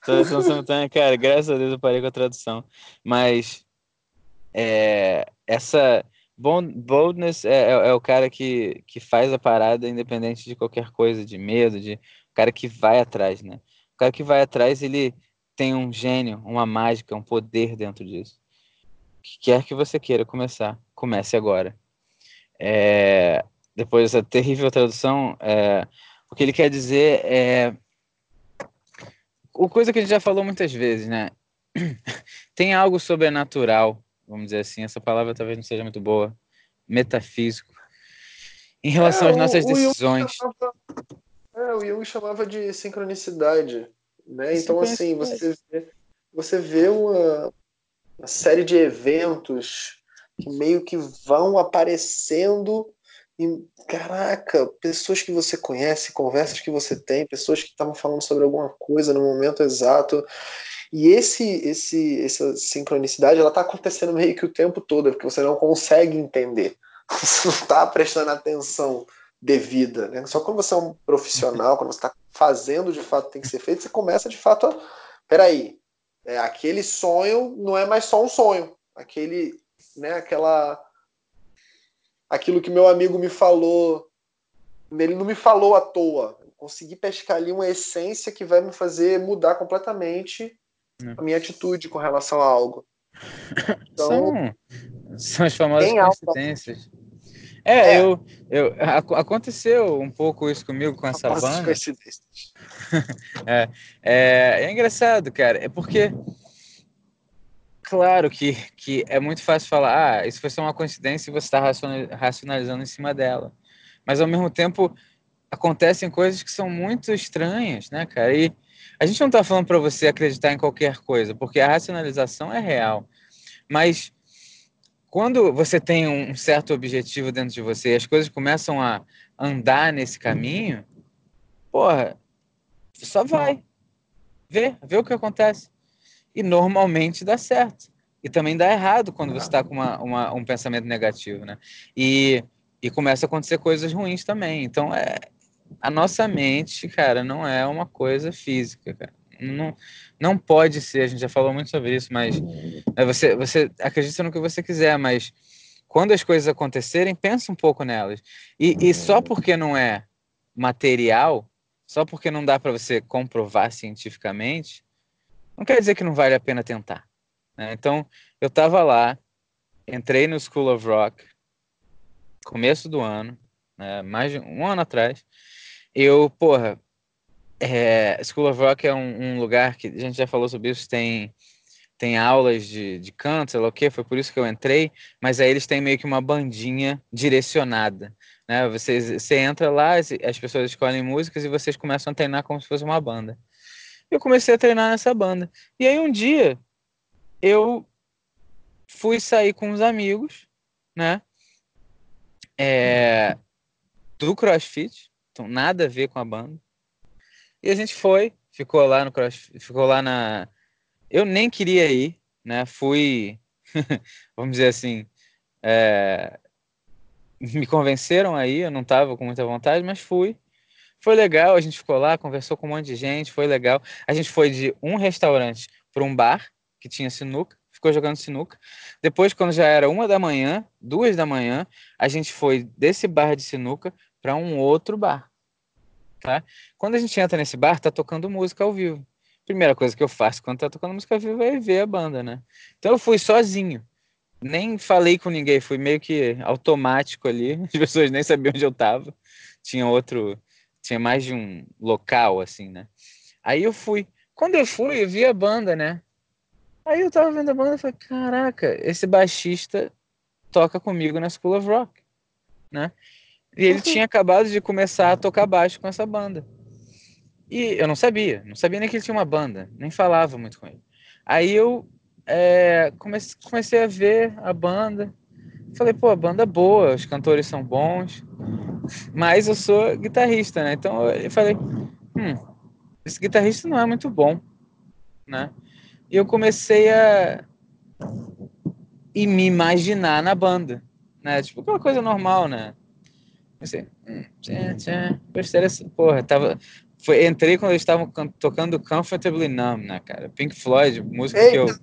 Tradução simultânea, cara, graças a Deus eu parei com a tradução. Mas. É... Essa. Boldness é, é, é, o cara que, que faz a parada independente de qualquer coisa, de medo, de. O cara que vai atrás, né? O cara que vai atrás, ele tem um gênio, uma mágica, um poder dentro disso que quer que você queira começar, comece agora. É, depois dessa terrível tradução, é, o que ele quer dizer é o coisa que a gente já falou muitas vezes, né? Tem algo sobrenatural, vamos dizer assim, essa palavra talvez não seja muito boa, metafísico, em relação é, às nossas o, decisões. O chamava, é, o Jung chamava de sincronicidade, né? Então, assim, você vê, você vê uma, uma série de eventos que meio que vão aparecendo e, caraca, pessoas que você conhece, conversas que você tem, pessoas que estavam falando sobre alguma coisa no momento exato. E esse, esse, essa sincronicidade, ela está acontecendo meio que o tempo todo, porque você não consegue entender. Você não está prestando atenção devida, né? Só quando você é um profissional, quando você está fazendo de fato tem que ser feito, você começa de fato a, peraí, é, aquele sonho não é mais só um sonho, aquele, né? Aquela aquilo que meu amigo me falou, ele não me falou à toa. Eu consegui pescar ali uma essência que vai me fazer mudar completamente é. a minha atitude com relação a algo. Então, são, são as famosas coincidências. É, é, eu, eu aconteceu um pouco isso comigo com essa banda. é, é, é engraçado, cara. É porque claro que, que é muito fácil falar, ah, isso foi só uma coincidência e você está racionalizando em cima dela. Mas ao mesmo tempo acontecem coisas que são muito estranhas, né, cara? E a gente não está falando para você acreditar em qualquer coisa, porque a racionalização é real. Mas quando você tem um certo objetivo dentro de você e as coisas começam a andar nesse caminho, porra, só vai. Vê, vê o que acontece e normalmente dá certo. E também dá errado quando você está com uma, uma, um pensamento negativo, né? E, e começa a acontecer coisas ruins também. Então, é, a nossa mente, cara, não é uma coisa física, cara. Não, não pode ser, a gente já falou muito sobre isso, mas é, você, você acredita no que você quiser, mas quando as coisas acontecerem, pensa um pouco nelas. E, e só porque não é material, só porque não dá para você comprovar cientificamente, não quer dizer que não vale a pena tentar. Né? Então, eu estava lá, entrei no School of Rock, começo do ano, né? mais de um ano atrás. Eu, porra, é, School of Rock é um, um, lugar que a gente já falou sobre isso, tem tem aulas de, de canto, sei lá o que, foi por isso que eu entrei, mas aí eles têm meio que uma bandinha direcionada, né? Você, você entra lá, as pessoas escolhem músicas e vocês começam a treinar como se fosse uma banda eu comecei a treinar nessa banda. E aí um dia eu fui sair com uns amigos, né? É, do CrossFit, então nada a ver com a banda. E a gente foi, ficou lá no CrossFit, ficou lá na. Eu nem queria ir, né? Fui, vamos dizer assim, é... me convenceram aí, eu não estava com muita vontade, mas fui. Foi legal, a gente ficou lá, conversou com um monte de gente, foi legal. A gente foi de um restaurante para um bar que tinha sinuca, ficou jogando sinuca. Depois, quando já era uma da manhã, duas da manhã, a gente foi desse bar de sinuca para um outro bar. Tá? Quando a gente entra nesse bar, tá tocando música ao vivo. Primeira coisa que eu faço quando tá tocando música ao vivo é ver a banda, né? Então eu fui sozinho. Nem falei com ninguém, fui meio que automático ali. As pessoas nem sabiam onde eu tava. Tinha outro tinha mais de um local, assim, né? Aí eu fui. Quando eu fui, eu vi a banda, né? Aí eu tava vendo a banda e falei, caraca, esse baixista toca comigo na School of Rock, né? E ele uhum. tinha acabado de começar a tocar baixo com essa banda. E eu não sabia, não sabia nem que ele tinha uma banda, nem falava muito com ele. Aí eu é, comecei, comecei a ver a banda, falei, pô, a banda é boa, os cantores são bons, mas eu sou guitarrista, né? Então eu falei, hum, esse guitarrista não é muito bom, né? E eu comecei a e me imaginar na banda, né? Tipo, aquela coisa normal, né? Pensei, hum, tchê, tchê, gostei porra, tava, foi, entrei quando eles estavam tocando Comfortably Numb, né, cara? Pink Floyd, música Eita, que eu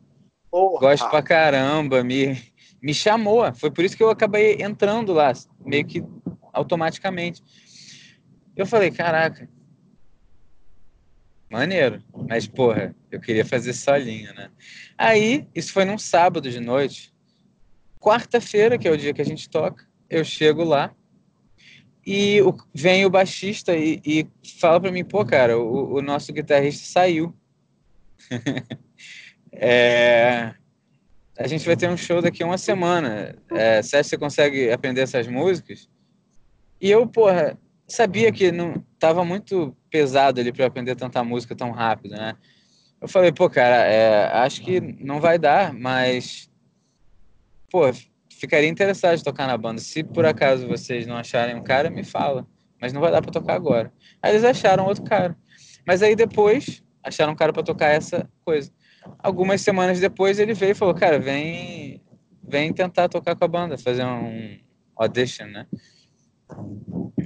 porra. gosto pra caramba, me, me chamou, foi por isso que eu acabei entrando lá, meio que automaticamente. Eu falei, caraca, maneiro, mas porra, eu queria fazer solinho, né? Aí, isso foi num sábado de noite. Quarta-feira, que é o dia que a gente toca, eu chego lá e o, vem o baixista e, e fala para mim, pô, cara, o, o nosso guitarrista saiu. é, a gente vai ter um show daqui a uma semana. É, que você consegue aprender essas músicas? E eu, porra, sabia que não tava muito pesado ali para aprender tanta música tão rápido, né? Eu falei, pô, cara, é, acho que não vai dar, mas. Pô, ficaria interessado em tocar na banda. Se por acaso vocês não acharem um cara, me fala. Mas não vai dar para tocar agora. Aí eles acharam outro cara. Mas aí depois acharam um cara para tocar essa coisa. Algumas semanas depois ele veio e falou: Cara, vem, vem tentar tocar com a banda, fazer um audition, né?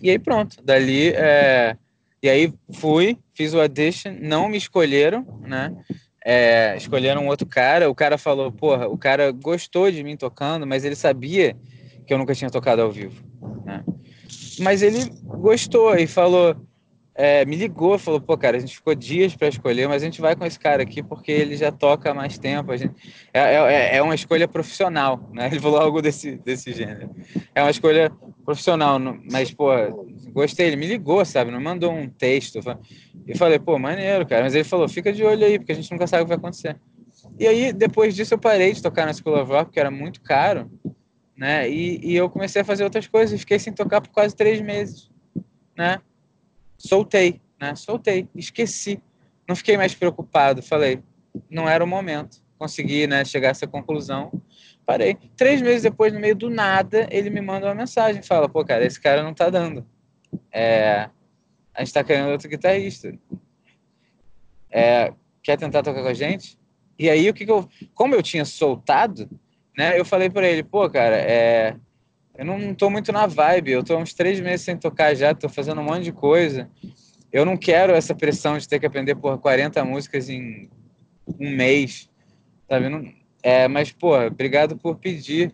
E aí pronto. Dali, é... e aí fui, fiz o audition, não me escolheram, né? É, escolheram outro cara. O cara falou: Porra, o cara gostou de mim tocando, mas ele sabia que eu nunca tinha tocado ao vivo, né? Mas ele gostou e falou é, me ligou, falou, pô, cara, a gente ficou dias para escolher, mas a gente vai com esse cara aqui porque ele já toca há mais tempo. A gente... é, é, é uma escolha profissional, né? Ele falou algo desse, desse gênero. É uma escolha profissional, mas, pô, gostei. Ele me ligou, sabe? Não mandou um texto. E falei, pô, maneiro, cara. Mas ele falou, fica de olho aí, porque a gente nunca sabe o que vai acontecer. E aí, depois disso, eu parei de tocar na School of Rock, porque era muito caro, né? E, e eu comecei a fazer outras coisas e fiquei sem tocar por quase três meses, né? soltei, né? Soltei, esqueci. Não fiquei mais preocupado. Falei, não era o momento. Consegui, né, chegar a essa conclusão. Parei. Três meses depois, no meio do nada, ele me manda uma mensagem. Fala, pô, cara, esse cara não tá dando. É, a gente tá querendo outro guitarrista. É, quer tentar tocar com a gente? E aí, o que, que eu... Como eu tinha soltado, né, eu falei para ele, pô, cara, é, eu não estou muito na vibe. Eu estou uns três meses sem tocar já, estou fazendo um monte de coisa. Eu não quero essa pressão de ter que aprender por 40 músicas em um mês, sabe? Não, é, mas, pô, obrigado por pedir.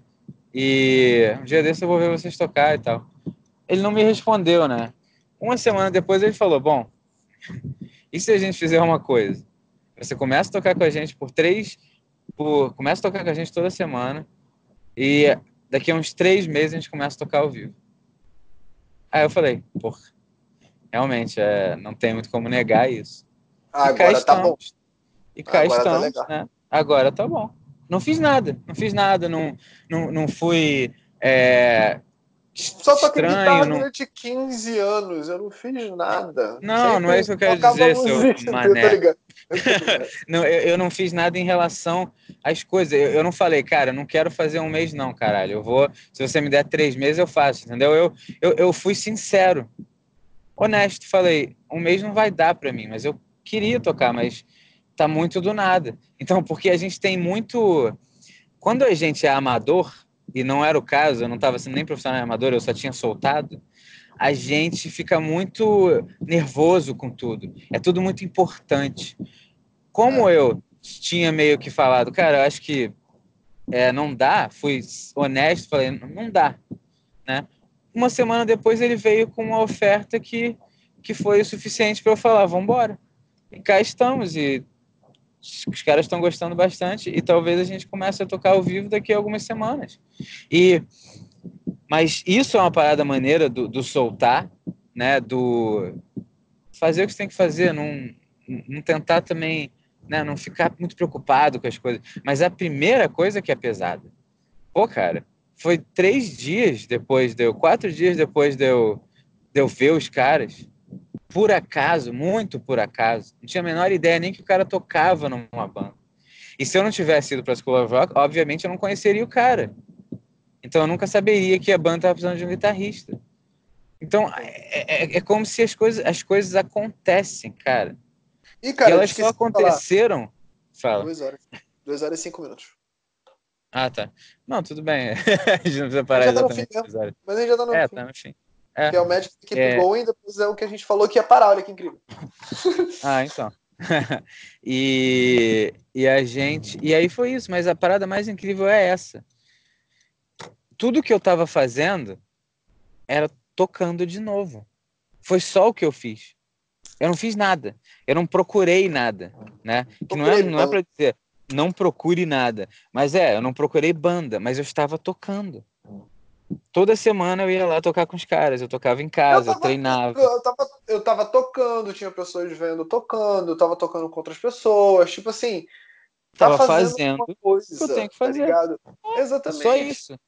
E um dia desse eu vou ver vocês tocar e tal. Ele não me respondeu, né? Uma semana depois ele falou: Bom, e se a gente fizer uma coisa? Você começa a tocar com a gente por três. Por, começa a tocar com a gente toda semana. E daqui a uns três meses a gente começa a tocar ao vivo. Aí eu falei, porra, realmente, é, não tem muito como negar isso. Ah, agora tá bom. E cá agora tá estamos, tá né? Agora tá bom. Não fiz nada, não fiz nada, não, não, não fui é, só toquei guitarra não... durante 15 anos, eu não fiz nada. Não, não é isso que eu quero dizer, seu mané. não, eu, eu, não fiz nada em relação às coisas. Eu, eu, não falei, cara, eu não quero fazer um mês, não, caralho. Eu vou, se você me der três meses, eu faço, entendeu? Eu, eu, eu fui sincero, honesto. Falei, um mês não vai dar para mim, mas eu queria tocar, mas tá muito do nada. Então, porque a gente tem muito. Quando a gente é amador, e não era o caso, eu não estava sendo nem profissional amador, eu só tinha soltado, a gente fica muito nervoso com tudo. É tudo muito importante. Como eu tinha meio que falado, cara, eu acho que é, não dá, fui honesto, falei, não dá, né? Uma semana depois ele veio com uma oferta que, que foi o suficiente para eu falar, vamos embora. E cá estamos, e os caras estão gostando bastante e talvez a gente comece a tocar ao vivo daqui a algumas semanas. E mas isso é uma parada maneira do, do soltar, né? Do fazer o que você tem que fazer, não, não tentar também, né? Não ficar muito preocupado com as coisas. Mas a primeira coisa que é pesada, pô, cara, foi três dias depois de eu, quatro dias depois de eu, de eu ver os caras por acaso, muito por acaso, não tinha a menor ideia nem que o cara tocava numa banda. E se eu não tivesse ido para a School of Rock, obviamente eu não conheceria o cara. Então eu nunca saberia que a banda estava precisando de um guitarrista. Então é, é, é, como se as coisas, as coisas acontecem, cara. E, cara, e elas só aconteceram. Fala. Duas horas. Duas horas e cinco minutos. Ah, tá. Não, tudo bem. a gente não precisa parar tá exatamente. Tá Mas a gente já tá no é, fim. tá no fim. É, que é o Magic Keep é... Going, depois é o que a gente falou que ia parar, olha que incrível. ah, então. e, e a gente. E aí foi isso, mas a parada mais incrível é essa. Tudo que eu tava fazendo era tocando de novo. Foi só o que eu fiz. Eu não fiz nada. Eu não procurei nada, né? Que não é, não é para dizer não procure nada, mas é, eu não procurei banda, mas eu estava tocando toda semana eu ia lá tocar com os caras, eu tocava em casa, eu, tava, treinava. Eu tava, eu tava tocando, tinha pessoas vendo tocando, eu tava tocando com outras pessoas, tipo assim. Tá tava fazendo, fazendo coisa, eu tenho que tá fazer. Tá Exatamente. Só isso.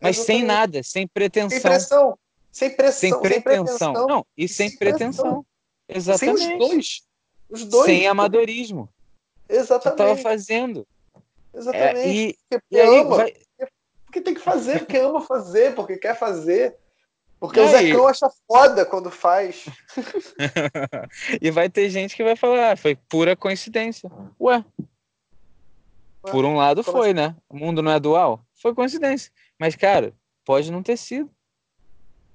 Mas Exatamente. sem nada, sem pretensão. Sem pressão. Sem pressão. Sem pretensão. Sem pretensão. Não, e sem, sem pretensão. Exatamente. Sem os dois. Os dois. Sem amadorismo. Exatamente. Você tava fazendo. Exatamente. É, e, e aí. Vai... Porque tem que fazer, porque ama fazer, porque quer fazer. Porque e o? Zecão acha foda quando faz. e vai ter gente que vai falar, ah, foi pura coincidência. Ué. Ué por um lado foi, assim? né? O mundo não é dual. Foi coincidência. Mas, cara, pode não ter sido.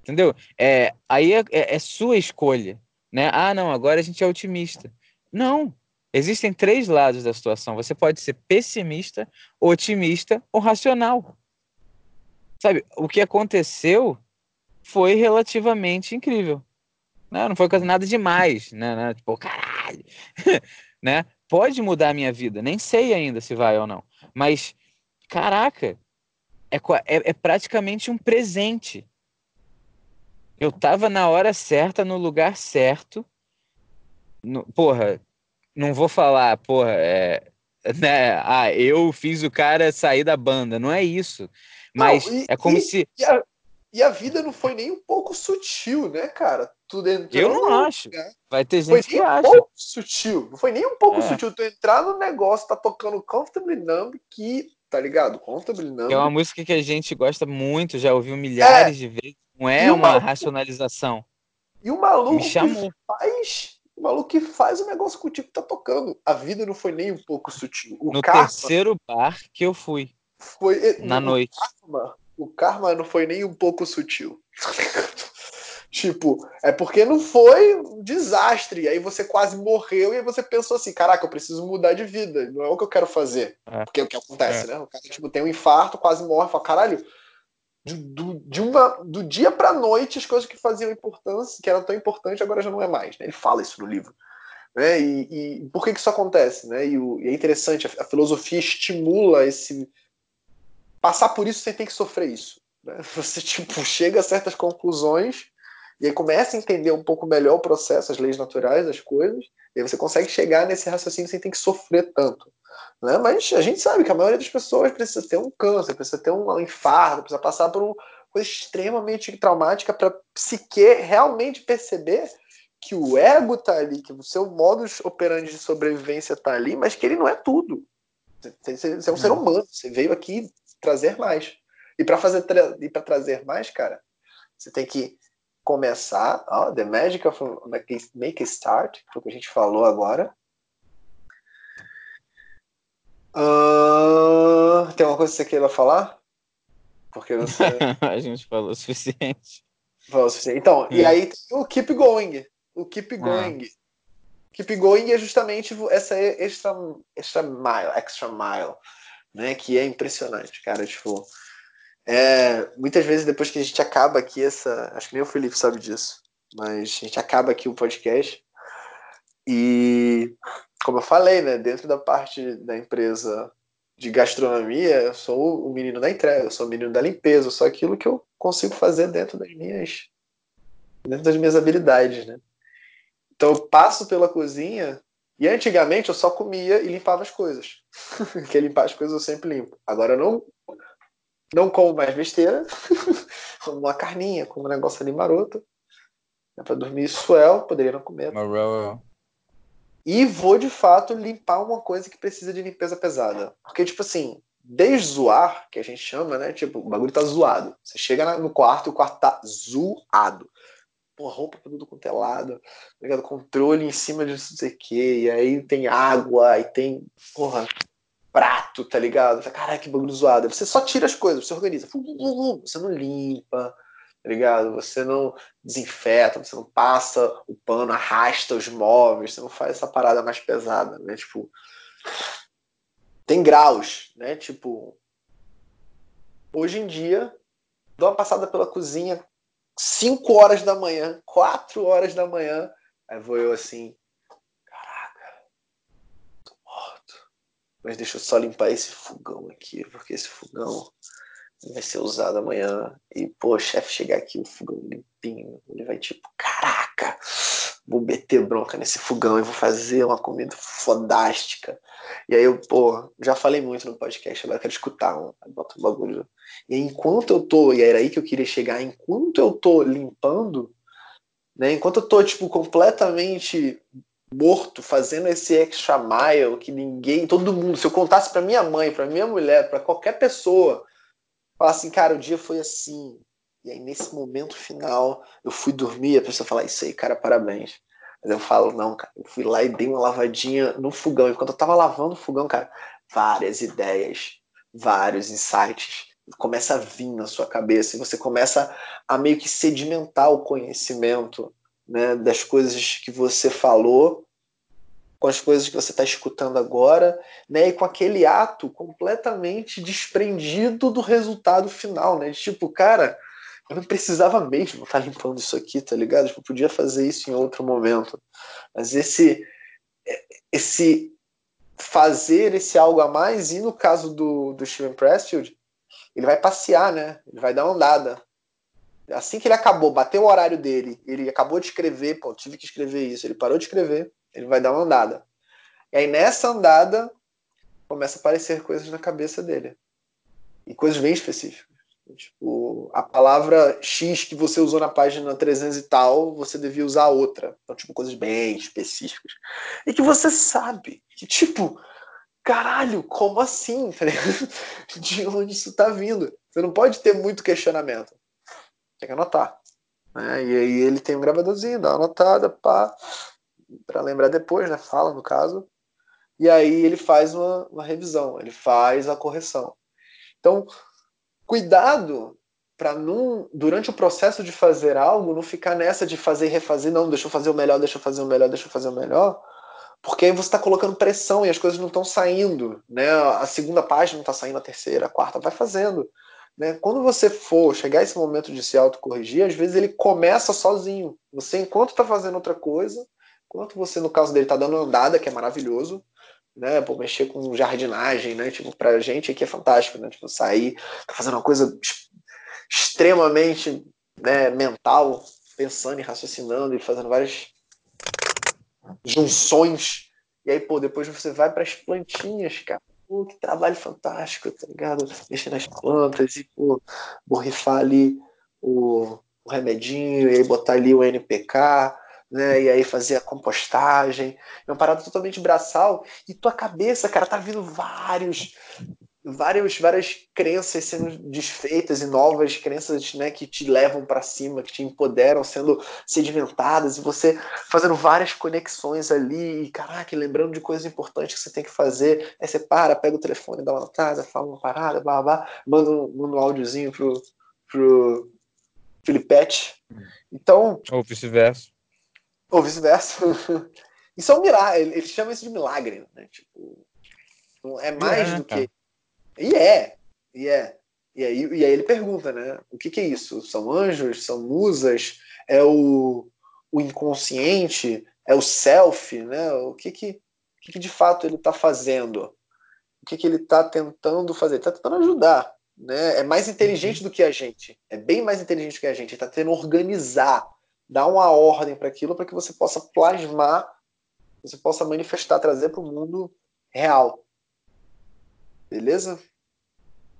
Entendeu? É, aí é, é, é sua escolha. Né? Ah, não, agora a gente é otimista. Não. Existem três lados da situação. Você pode ser pessimista, otimista ou racional. Sabe, o que aconteceu foi relativamente incrível. Né? Não foi nada demais, né? né? Tipo, caralho, né? Pode mudar a minha vida, nem sei ainda se vai ou não. Mas, caraca, é, é, é praticamente um presente. Eu tava na hora certa, no lugar certo. No, porra, não vou falar, porra, é, né? Ah, eu fiz o cara sair da banda. Não é isso. Mas não, e, é como e, se. E a, e a, vida não foi nem um pouco sutil, né, cara? Tu entrou eu não acho. Vai ter gente foi que um acha. Pouco sutil. Não foi nem um pouco é. sutil. Tu entrar no negócio, tá tocando Comfortably Numb, que, tá ligado? Comfortably Numb. É uma música que a gente gosta muito, já ouviu milhares é. de vezes. Não é uma maluco... racionalização. E o maluco que faz. O maluco que faz o negócio contigo que tá tocando. A vida não foi nem um pouco sutil. O no terceiro bar que eu fui. Foi. Na noite. Karma, o karma não foi nem um pouco sutil. tipo, é porque não foi um desastre. Aí você quase morreu e aí você pensou assim: caraca, eu preciso mudar de vida. Não é o que eu quero fazer. É. Porque é o que acontece, é. né? O cara tipo, tem um infarto, quase morre, fala: caralho, do, de uma, do dia para noite as coisas que faziam importância, que eram tão importantes, agora já não é mais. Né? Ele fala isso no livro. Né? E, e por que, que isso acontece? Né? E, o, e é interessante, a, a, filosofia estimula esse. Passar por isso sem ter que sofrer isso. Né? Você tipo, chega a certas conclusões e aí começa a entender um pouco melhor o processo, as leis naturais, as coisas, e aí você consegue chegar nesse raciocínio sem ter que sofrer tanto. Né? Mas a gente sabe que a maioria das pessoas precisa ter um câncer, precisa ter um infarto, precisa passar por uma coisa extremamente traumática para psique realmente perceber que o ego está ali, que o seu modus operandi de sobrevivência está ali, mas que ele não é tudo. Você, você é um ser humano, você veio aqui trazer mais. E para fazer tra e para trazer mais, cara, você tem que começar, ó, the magic of make a start, foi o que a gente falou agora. Uh, tem alguma coisa que você queira falar? Porque você... a gente falou o suficiente. Falou o suficiente. Então, é. e aí tem o keep going. O keep ah. going. Ah. Keep going é justamente essa extra, extra mile, extra mile, né? Que é impressionante, cara. Tipo, é, muitas vezes depois que a gente acaba aqui essa, acho que nem o Felipe sabe disso, mas a gente acaba aqui o podcast e como eu falei, né, dentro da parte da empresa de gastronomia, eu sou o menino da entrega, eu sou o menino da limpeza, eu sou aquilo que eu consigo fazer dentro das minhas dentro das minhas habilidades, né? Então eu passo pela cozinha e antigamente eu só comia e limpava as coisas. Porque limpar as coisas eu sempre limpo. Agora eu não não como mais besteira, como uma carninha, como um negócio ali maroto. É para dormir suel, poderia não comer. E vou, de fato, limpar uma coisa que precisa de limpeza pesada. Porque, tipo assim, deszoar, que a gente chama, né? Tipo, o bagulho tá zoado. Você chega no quarto e o quarto tá zoado. Pô, roupa tudo quanto é lado, tá controle em cima de não sei o que, e aí tem água, e tem, porra, prato, tá ligado? Caralho, que bagulho zoado. Você só tira as coisas, você organiza. Você não limpa, tá ligado? Você não desinfeta, você não passa o pano, arrasta os móveis, você não faz essa parada mais pesada, né? Tipo, tem graus, né? Tipo, hoje em dia, dou uma passada pela cozinha 5 horas da manhã, 4 horas da manhã, aí vou eu assim, caraca, tô morto. Mas deixa eu só limpar esse fogão aqui, porque esse fogão vai ser usado amanhã. E, pô, chefe chegar aqui, o fogão limpinho, ele vai tipo, caraca, vou meter bronca nesse fogão e vou fazer uma comida fodástica. E aí eu, pô, já falei muito no podcast, agora quero escutar um, um bagulho. E enquanto eu tô, e era aí que eu queria chegar, enquanto eu tô limpando, né, enquanto eu tô, tipo, completamente morto fazendo esse extra mile que ninguém, todo mundo, se eu contasse para minha mãe, para minha mulher, para qualquer pessoa, falar assim, cara, o dia foi assim. E aí nesse momento final, eu fui dormir, e a pessoa fala isso aí, cara, parabéns. Mas eu falo, não, cara, eu fui lá e dei uma lavadinha no fogão. E quando eu tava lavando o fogão, cara, várias ideias, vários insights começa a vir na sua cabeça e você começa a meio que sedimentar o conhecimento né, das coisas que você falou com as coisas que você está escutando agora, né, e com aquele ato completamente desprendido do resultado final, né? Tipo, cara, eu não precisava mesmo estar limpando isso aqui, tá ligado? Tipo, eu podia fazer isso em outro momento. Mas esse esse fazer esse algo a mais, e no caso do, do Steven Pressfield, ele vai passear, né? Ele vai dar uma andada. Assim que ele acabou, bateu o horário dele, ele acabou de escrever, pô, tive que escrever isso, ele parou de escrever, ele vai dar uma andada. E aí nessa andada começa a aparecer coisas na cabeça dele. E coisas bem específicas. Tipo, a palavra X que você usou na página 300 e tal, você devia usar outra. Então, tipo, coisas bem específicas. E que você sabe que, tipo, caralho, como assim? De onde isso tá vindo? Você não pode ter muito questionamento. Tem que anotar. Né? E aí ele tem um gravadorzinho, dá uma anotada, pá, para lembrar depois, né? Fala no caso. E aí ele faz uma, uma revisão, ele faz a correção. Então, cuidado para não, durante o processo de fazer algo, não ficar nessa de fazer e refazer, não, deixa eu fazer o melhor, deixa eu fazer o melhor, deixa eu fazer o melhor, porque aí você está colocando pressão e as coisas não estão saindo, né? A segunda página não está saindo, a terceira, a quarta, vai fazendo. Né? Quando você for chegar esse momento de se autocorrigir, às vezes ele começa sozinho. Você, enquanto está fazendo outra coisa, enquanto você, no caso dele, está dando andada, que é maravilhoso, né? Pô, mexer com jardinagem, né? Tipo, pra gente aqui é fantástico, né? Tipo, sair, tá fazendo uma coisa extremamente né, mental, pensando e raciocinando e fazendo várias junções. E aí, pô, depois você vai para as plantinhas, cara. Pô, que trabalho fantástico, tá ligado? Mexer nas plantas e, pô, borrifar ali o, o remedinho, e aí botar ali o NPK, né? E aí fazer a compostagem. É uma parada totalmente braçal. E tua cabeça, cara, tá vindo vários várias, várias crenças sendo desfeitas e novas crenças né, que te levam para cima, que te empoderam, sendo sedimentadas, e você fazendo várias conexões ali, e caraca, lembrando de coisas importantes que você tem que fazer. Aí você para, pega o telefone, dá uma notada, fala uma parada, blá, blá, manda um, um áudiozinho pro, pro Filipete. Então. Ou vice-versa. Ou vice-versa. Isso é um milagre, eles chamam isso de milagre, né? Tipo, é mais é, do que e é, e é. E aí, e aí ele pergunta, né? O que, que é isso? São anjos? São musas? É o, o inconsciente? É o self? Né? O que, que, o que, que de fato ele está fazendo? O que, que ele está tentando fazer? Ele está tentando ajudar. Né? É mais inteligente do que a gente. É bem mais inteligente do que a gente. Ele está tentando organizar, dar uma ordem para aquilo para que você possa plasmar, você possa manifestar, trazer para o mundo real. Beleza?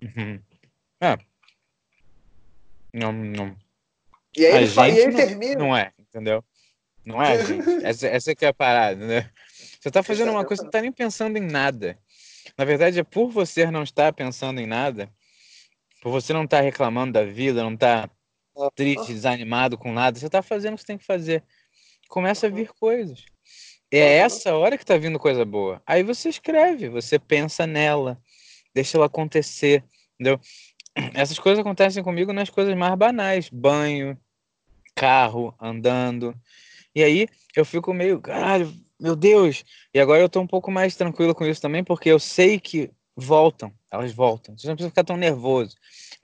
Uhum. É. Não, não. E aí, a ele, gente e ele não, termina. Não é, entendeu? Não é, gente. Essa, essa que é a parada, né? Você tá fazendo uma coisa, você não tá nem pensando em nada. Na verdade, é por você não estar pensando em nada, por você não estar tá reclamando da vida, não estar tá triste, desanimado com nada, você tá fazendo o que você tem que fazer. Começa a vir coisas. É essa hora que tá vindo coisa boa. Aí você escreve, você pensa nela, deixa ela acontecer, entendeu? Essas coisas acontecem comigo nas coisas mais banais, banho, carro, andando. E aí eu fico meio, caralho, meu Deus. E agora eu tô um pouco mais tranquilo com isso também, porque eu sei que voltam, elas voltam. Você não precisa ficar tão nervoso,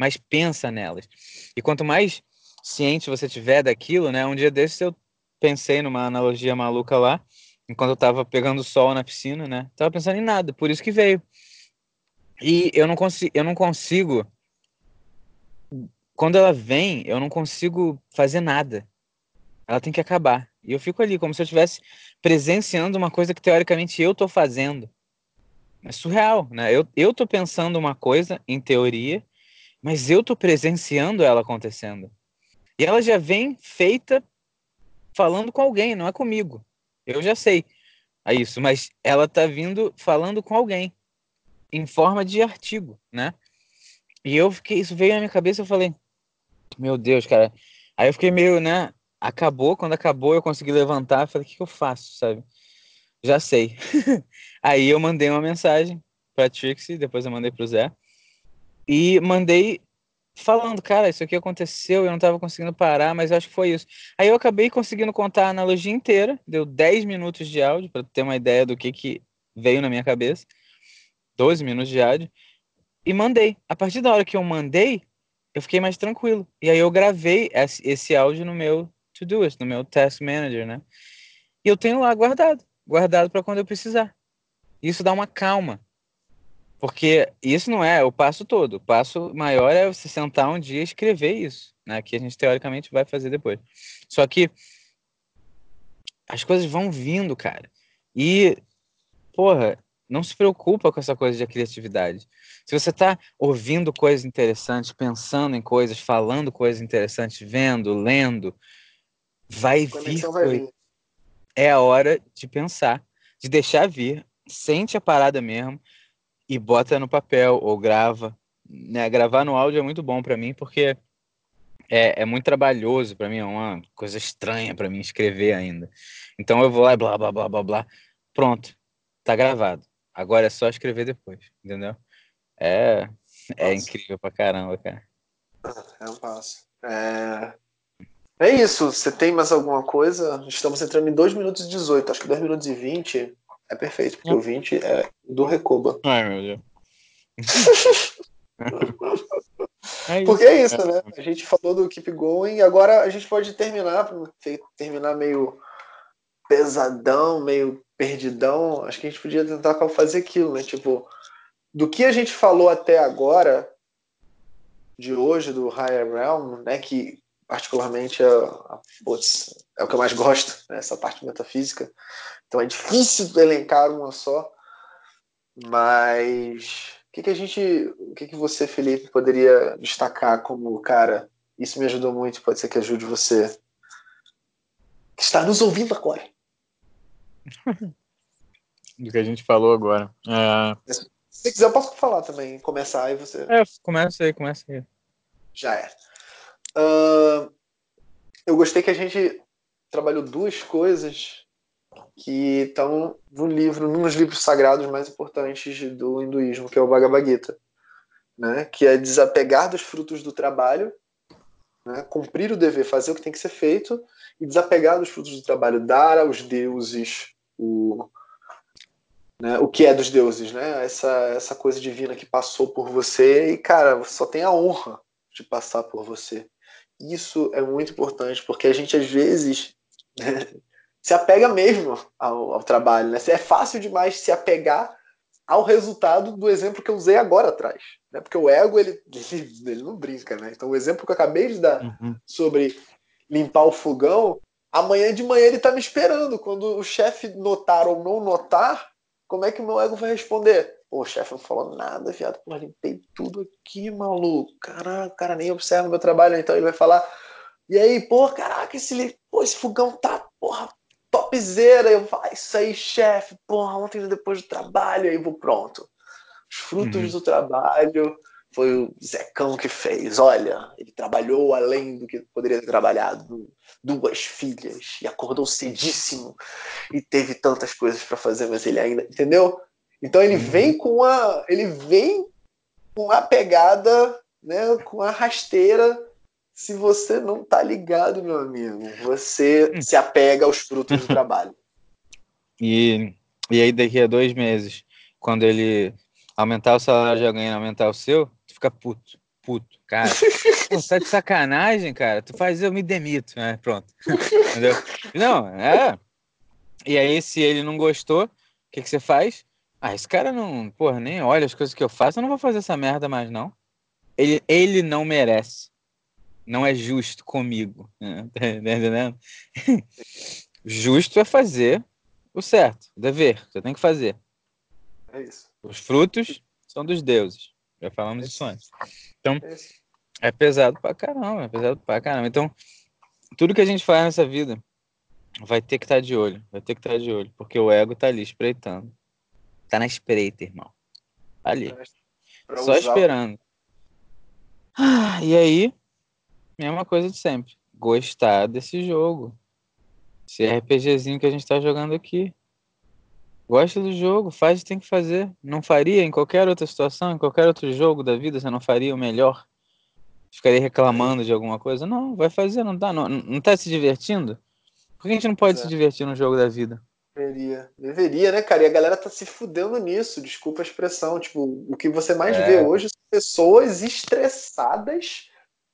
mas pensa nelas. E quanto mais ciente você tiver daquilo, né? Um dia desses eu pensei numa analogia maluca lá, enquanto eu tava pegando sol na piscina, né? Tava pensando em nada, por isso que veio. E eu não consigo, eu não consigo. Quando ela vem, eu não consigo fazer nada. Ela tem que acabar. E eu fico ali, como se eu estivesse presenciando uma coisa que teoricamente eu tô fazendo. É surreal, né? Eu, eu tô pensando uma coisa, em teoria, mas eu tô presenciando ela acontecendo. E ela já vem feita falando com alguém, não é comigo. Eu já sei a isso, mas ela tá vindo falando com alguém em forma de artigo, né? E eu fiquei, isso veio na minha cabeça, eu falei, meu Deus, cara. Aí eu fiquei meio, né? Acabou, quando acabou eu consegui levantar, falei, o que, que eu faço, sabe? Já sei. Aí eu mandei uma mensagem pra Trixie, depois eu mandei pro Zé. E mandei falando, cara, isso aqui aconteceu, eu não tava conseguindo parar, mas acho que foi isso. Aí eu acabei conseguindo contar a analogia inteira, deu 10 minutos de áudio para ter uma ideia do que que veio na minha cabeça. 12 minutos de áudio e mandei. A partir da hora que eu mandei, eu fiquei mais tranquilo. E aí eu gravei esse áudio no meu Todoist, no meu Task Manager, né? E eu tenho lá guardado, guardado para quando eu precisar. Isso dá uma calma. Porque isso não é o passo todo. O passo maior é você sentar um dia e escrever isso, né? Que a gente teoricamente vai fazer depois. Só que as coisas vão vindo, cara. E, porra, não se preocupa com essa coisa de criatividade. Se você está ouvindo coisas interessantes, pensando em coisas, falando coisas interessantes, vendo, lendo, vai vir, vai vir. É a hora de pensar, de deixar vir, sente a parada mesmo e bota no papel ou grava. Né? Gravar no áudio é muito bom para mim porque é, é muito trabalhoso para mim, é uma coisa estranha para mim escrever ainda. Então eu vou lá e blá blá blá blá blá. Pronto, tá gravado. Agora é só escrever depois, entendeu? É, é incrível pra caramba, cara. É um passo. É... é isso. Você tem mais alguma coisa? Estamos entrando em 2 minutos e 18. Acho que 2 minutos e 20 é perfeito, porque o 20 é do Recoba. Ai, meu Deus. é porque é isso, né? A gente falou do Keep Going e agora a gente pode terminar, terminar meio pesadão, meio perdidão. Acho que a gente podia tentar fazer aquilo, né? Tipo, do que a gente falou até agora, de hoje, do Higher Realm, né? Que particularmente é, putz, é o que eu mais gosto, né, essa parte metafísica. Então é difícil elencar uma só, mas o que, que a gente, o que, que você, Felipe, poderia destacar como cara? Isso me ajudou muito, pode ser que ajude você que está nos ouvindo agora. Do que a gente falou agora. É... Se quiser, eu posso falar também, começar e você. É, começa aí, começa aí. Já é. Uh, eu gostei que a gente trabalhou duas coisas que estão no livro, num dos livros sagrados mais importantes do hinduísmo, que é o Bhagavad Gita, né? que é desapegar dos frutos do trabalho, né? cumprir o dever, fazer o que tem que ser feito, e desapegar dos frutos do trabalho, dar aos deuses o, né? o que é dos deuses, né? essa, essa coisa divina que passou por você, e cara, só tem a honra de passar por você. Isso é muito importante, porque a gente às vezes né, se apega mesmo ao, ao trabalho. Né? É fácil demais se apegar ao resultado do exemplo que eu usei agora atrás. Né? Porque o ego, ele, ele, ele não brinca. Né? Então, o exemplo que eu acabei de dar uhum. sobre limpar o fogão, amanhã de manhã ele está me esperando. Quando o chefe notar ou não notar, como é que o meu ego vai responder? Pô, o chefe não falou nada, viado. Pô, limpei tudo aqui, maluco. Caraca, o cara nem observa o meu trabalho. Então ele vai falar. E aí, pô, caraca, esse, pô, esse fogão tá, porra, topzera. Eu falo, ah, isso aí, chefe, porra, ontem depois do trabalho, aí vou pronto. Os frutos uhum. do trabalho foi o Zecão que fez. Olha, ele trabalhou além do que poderia ter trabalhado. Duas filhas e acordou cedíssimo e teve tantas coisas para fazer, mas ele ainda, entendeu? Então ele uhum. vem com a, ele vem com a pegada, né, com a rasteira se você não tá ligado, meu amigo, você hum. se apega aos frutos do trabalho. E, e aí, daqui a dois meses, quando ele aumentar o salário de alguém e aumentar o seu, tu fica puto, puto, cara. Pô, tá de sacanagem, cara. Tu faz, eu me demito, né? Pronto. Entendeu? Não, é. E aí, se ele não gostou, o que, que você faz? Ah, esse cara não, porra, nem olha as coisas que eu faço, eu não vou fazer essa merda mais, não. Ele, ele não merece não é justo comigo. Né? Tá entendendo? Justo é fazer o certo, o dever, você tem que fazer. É isso. Os frutos são dos deuses. Já falamos isso antes. Então, é pesado pra caramba, é pesado pra caramba. Então, tudo que a gente faz nessa vida vai ter que estar tá de olho, vai ter que estar tá de olho, porque o ego tá ali espreitando. Tá na espreita, irmão. Ali. Só esperando. Ah, e aí, mesma coisa de sempre. Gostar desse jogo. Esse RPGzinho que a gente tá jogando aqui. Gosta do jogo, faz o que tem que fazer. Não faria em qualquer outra situação, em qualquer outro jogo da vida, você não faria o melhor? Ficaria reclamando de alguma coisa? Não, vai fazer, não tá, não, não tá se divertindo? Por que a gente não pode é. se divertir no jogo da vida? Deveria. Deveria, né, cara? E a galera tá se fudendo nisso, desculpa a expressão. Tipo, o que você mais é. vê hoje são pessoas estressadas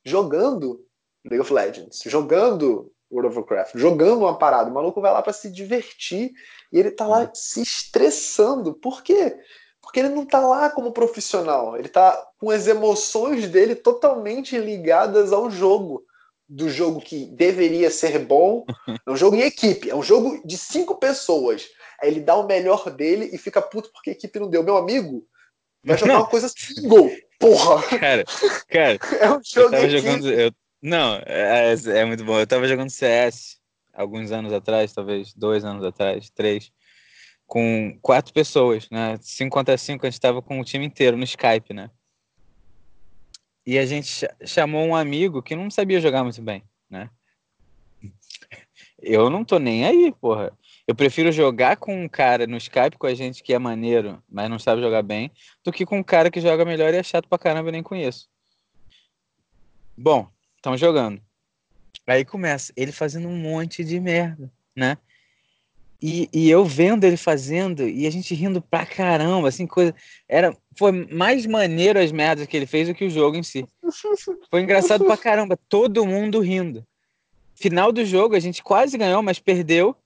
jogando League of Legends, jogando World of Warcraft, jogando uma parada. O maluco vai lá para se divertir e ele tá lá hum. se estressando. Por quê? Porque ele não tá lá como profissional. Ele tá com as emoções dele totalmente ligadas ao jogo do jogo que deveria ser bom. É um jogo em equipe, é um jogo de cinco pessoas. Aí ele dá o melhor dele e fica puto porque a equipe não deu. Meu amigo, vai jogar não. uma coisa single. Porra! Cara, cara. É um jogo eu jogando. Eu, não, é, é, é, muito bom. Eu tava jogando CS alguns anos atrás, talvez dois anos atrás, três, com quatro pessoas, né? Cinco contra cinco, a gente tava com o time inteiro no Skype, né? E a gente chamou um amigo que não sabia jogar muito bem, né? Eu não tô nem aí, porra. Eu prefiro jogar com um cara no Skype com a gente que é maneiro, mas não sabe jogar bem, do que com um cara que joga melhor e é chato pra caramba e nem conheço. Bom, estamos jogando. Aí começa ele fazendo um monte de merda, né? E, e eu vendo ele fazendo e a gente rindo pra caramba, assim, coisa. Era, foi mais maneiro as merdas que ele fez do que o jogo em si. Foi engraçado pra caramba, todo mundo rindo. Final do jogo, a gente quase ganhou, mas perdeu.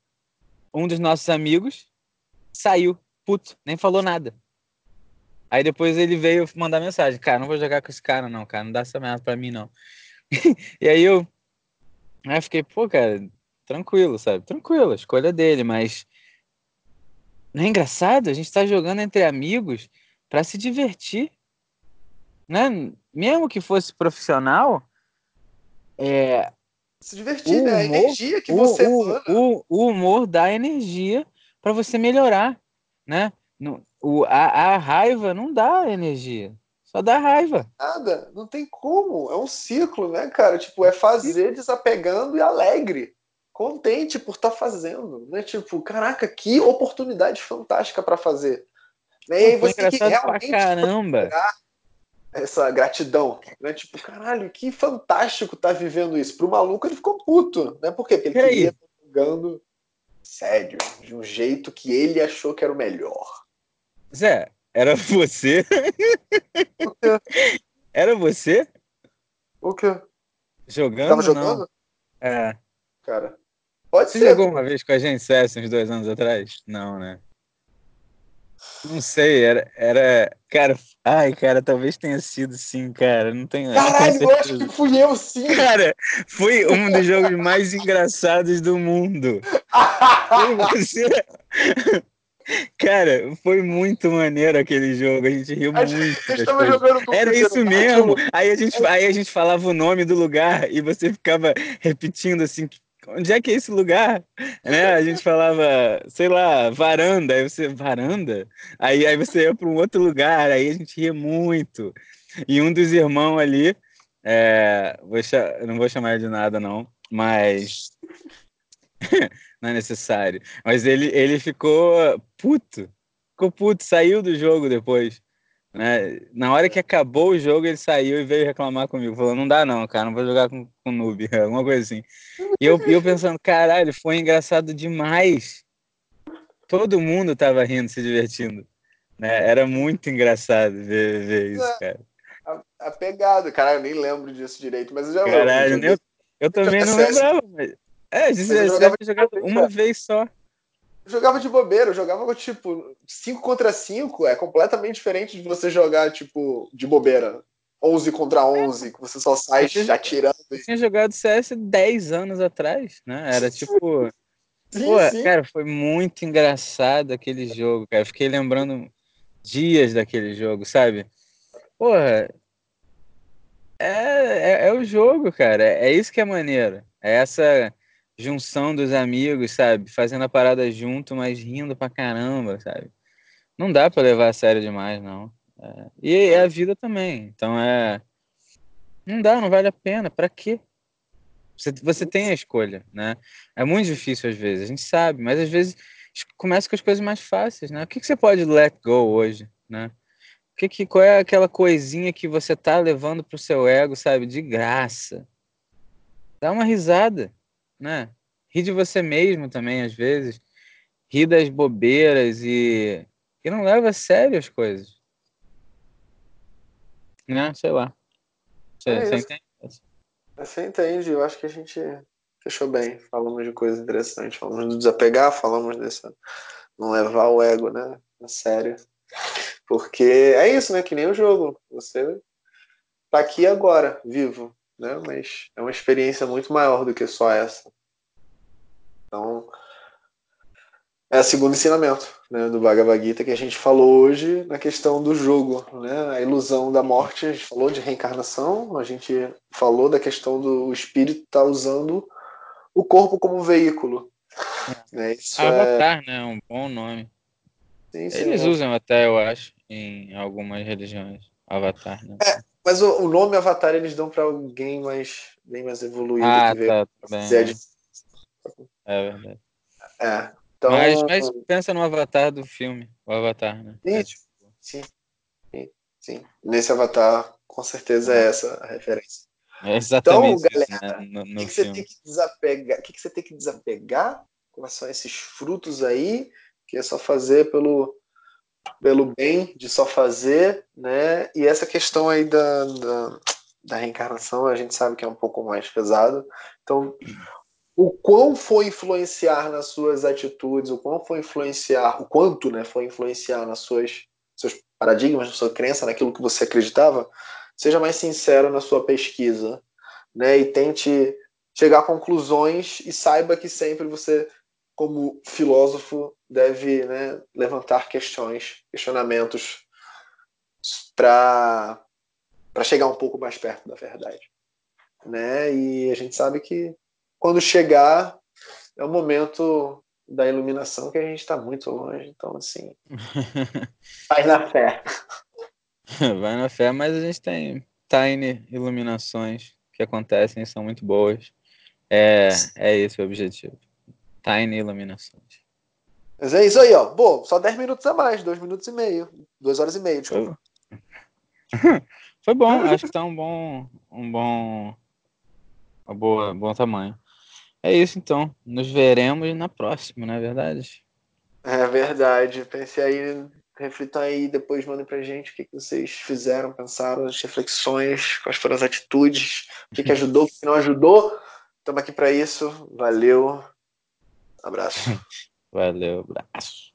Um dos nossos amigos saiu, puto, nem falou nada. Aí depois ele veio mandar mensagem: Cara, não vou jogar com esse cara, não, cara, não dá essa merda pra mim, não. e aí eu. Aí eu fiquei, pô, cara, tranquilo, sabe? Tranquilo, a escolha é dele, mas não é engraçado? A gente está jogando entre amigos para se divertir, né? Mesmo que fosse profissional, é se divertir, né? Humor, a energia que você o, o, o, humor dá energia para você melhorar, né? No, o, a, a raiva não dá energia. Só dá raiva. Nada, não tem como. É um ciclo, né, cara? Tipo, é fazer desapegando e alegre contente por estar tá fazendo, né? Tipo, caraca, que oportunidade fantástica para fazer. Né? E aí você tem que realmente caramba. essa gratidão, né? Tipo, caralho, que fantástico tá vivendo isso. Pro maluco ele ficou puto, né? Por quê? Porque ele queria estar jogando sério, de um jeito que ele achou que era o melhor. Zé, era você? Era você? O quê? Jogando? Tava jogando? Não. É. Cara, Pode Você ser. jogou uma vez com a gente CS uns dois anos atrás? Não, né? Não sei, era, era. Cara, ai, cara, talvez tenha sido sim, cara. Não tenho. Caralho, eu acho que fui eu sim. Cara, foi um dos jogos mais engraçados do mundo. você. Cara, foi muito maneiro aquele jogo. A gente riu a muito. Gente, Era isso mesmo. Aí a, gente, aí a gente falava o nome do lugar e você ficava repetindo assim, onde é que é esse lugar? Né? A gente falava, sei lá, varanda, aí você, varanda? Aí, aí você ia para um outro lugar, aí a gente ria muito. E um dos irmãos ali, é, vou não vou chamar de nada não, mas não é necessário. Mas ele, ele ficou puto, ficou puto, saiu do jogo depois. Né? Na hora que acabou o jogo, ele saiu e veio reclamar comigo. Falou: Não dá, não, cara, não vou jogar com, com noob, alguma coisa assim. E eu, eu pensando: Caralho, foi engraçado demais. Todo mundo tava rindo, se divertindo. Né? Era muito engraçado ver, ver isso, é, cara. A, a, pegada, cara, eu nem lembro disso direito, mas eu já Caralho, eu, eu também não lembrava. Mas... É, você deve ter jogado uma vez só jogava de bobeira, eu jogava tipo 5 contra 5, é completamente diferente de você jogar tipo de bobeira. 11 contra 11, que você só sai já atirando. Eu tinha jogado CS 10 anos atrás, né? Era tipo. sim, Pô, sim. cara, foi muito engraçado aquele jogo, cara. Fiquei lembrando dias daquele jogo, sabe? Porra. É, é, é o jogo, cara. É, é isso que é maneiro. É essa junção dos amigos, sabe? Fazendo a parada junto, mas rindo pra caramba, sabe? Não dá para levar a sério demais, não. É, e é a vida também. Então é. Não dá, não vale a pena. Para quê? Você, você tem a escolha, né? É muito difícil às vezes, a gente sabe, mas às vezes começa com as coisas mais fáceis, né? O que, que você pode let go hoje, né? O que, que, qual é aquela coisinha que você tá levando pro seu ego, sabe? De graça. Dá uma risada, né? Ri de você mesmo também, às vezes. Ri das bobeiras e, e não leva a sério as coisas. Né? Sei lá. Você, é você entende? Você entende, eu acho que a gente fechou bem. Falamos de coisas interessantes, falamos de desapegar, falamos dessa. Não levar o ego, né? A sério. Porque é isso, né? Que nem o jogo. Você tá aqui agora, vivo, né? Mas é uma experiência muito maior do que só essa. Então, é o segundo ensinamento né, do Bhagavad Gita que a gente falou hoje na questão do jogo, né, a ilusão da morte. A gente falou de reencarnação, a gente falou da questão do espírito estar tá usando o corpo como veículo. É. Né, isso Avatar, é... né? Um bom nome. Sim, sim, Eles é. usam até, eu acho, em algumas religiões. Avatar, né? É, mas o, o, nome Avatar eles dão para alguém mais, bem mais evoluído ah, que tá, veio. Tá é verdade. É, então, mas, mas pensa no avatar do filme, o avatar, né? Sim, é, tipo... sim, sim, sim. Nesse avatar, com certeza é essa a referência. É exatamente então, galera, isso, né? que, que você tem que desapegar? O que, que você tem que desapegar com relação a esses frutos aí, que é só fazer pelo, pelo bem de só fazer, né? E essa questão aí da, da, da reencarnação, a gente sabe que é um pouco mais pesado. Então, o quão foi influenciar nas suas atitudes, o quão foi influenciar, o quanto né, foi influenciar nas suas seus paradigmas, na sua crença, naquilo que você acreditava, seja mais sincero na sua pesquisa, né, e tente chegar a conclusões e saiba que sempre você, como filósofo, deve né, levantar questões, questionamentos para chegar um pouco mais perto da verdade, né? E a gente sabe que quando chegar, é o momento da iluminação que a gente está muito longe. Então, assim, vai na fé. Vai na fé, mas a gente tem tiny iluminações que acontecem e são muito boas. É, é esse o objetivo. Tiny iluminações. Mas é isso aí, ó. Bom, só 10 minutos a mais, 2 minutos e meio. 2 horas e meia, desculpa. Foi bom, acho que tá um bom. Um bom. Uma boa, bom tamanho. É isso então. Nos veremos na próxima, não é verdade? É verdade. Pensei aí, reflitam aí, depois mandem pra gente o que, que vocês fizeram, pensaram, as reflexões, quais foram as atitudes, o que, que ajudou, o que não ajudou. Estamos aqui para isso. Valeu. Abraço. Valeu, abraço.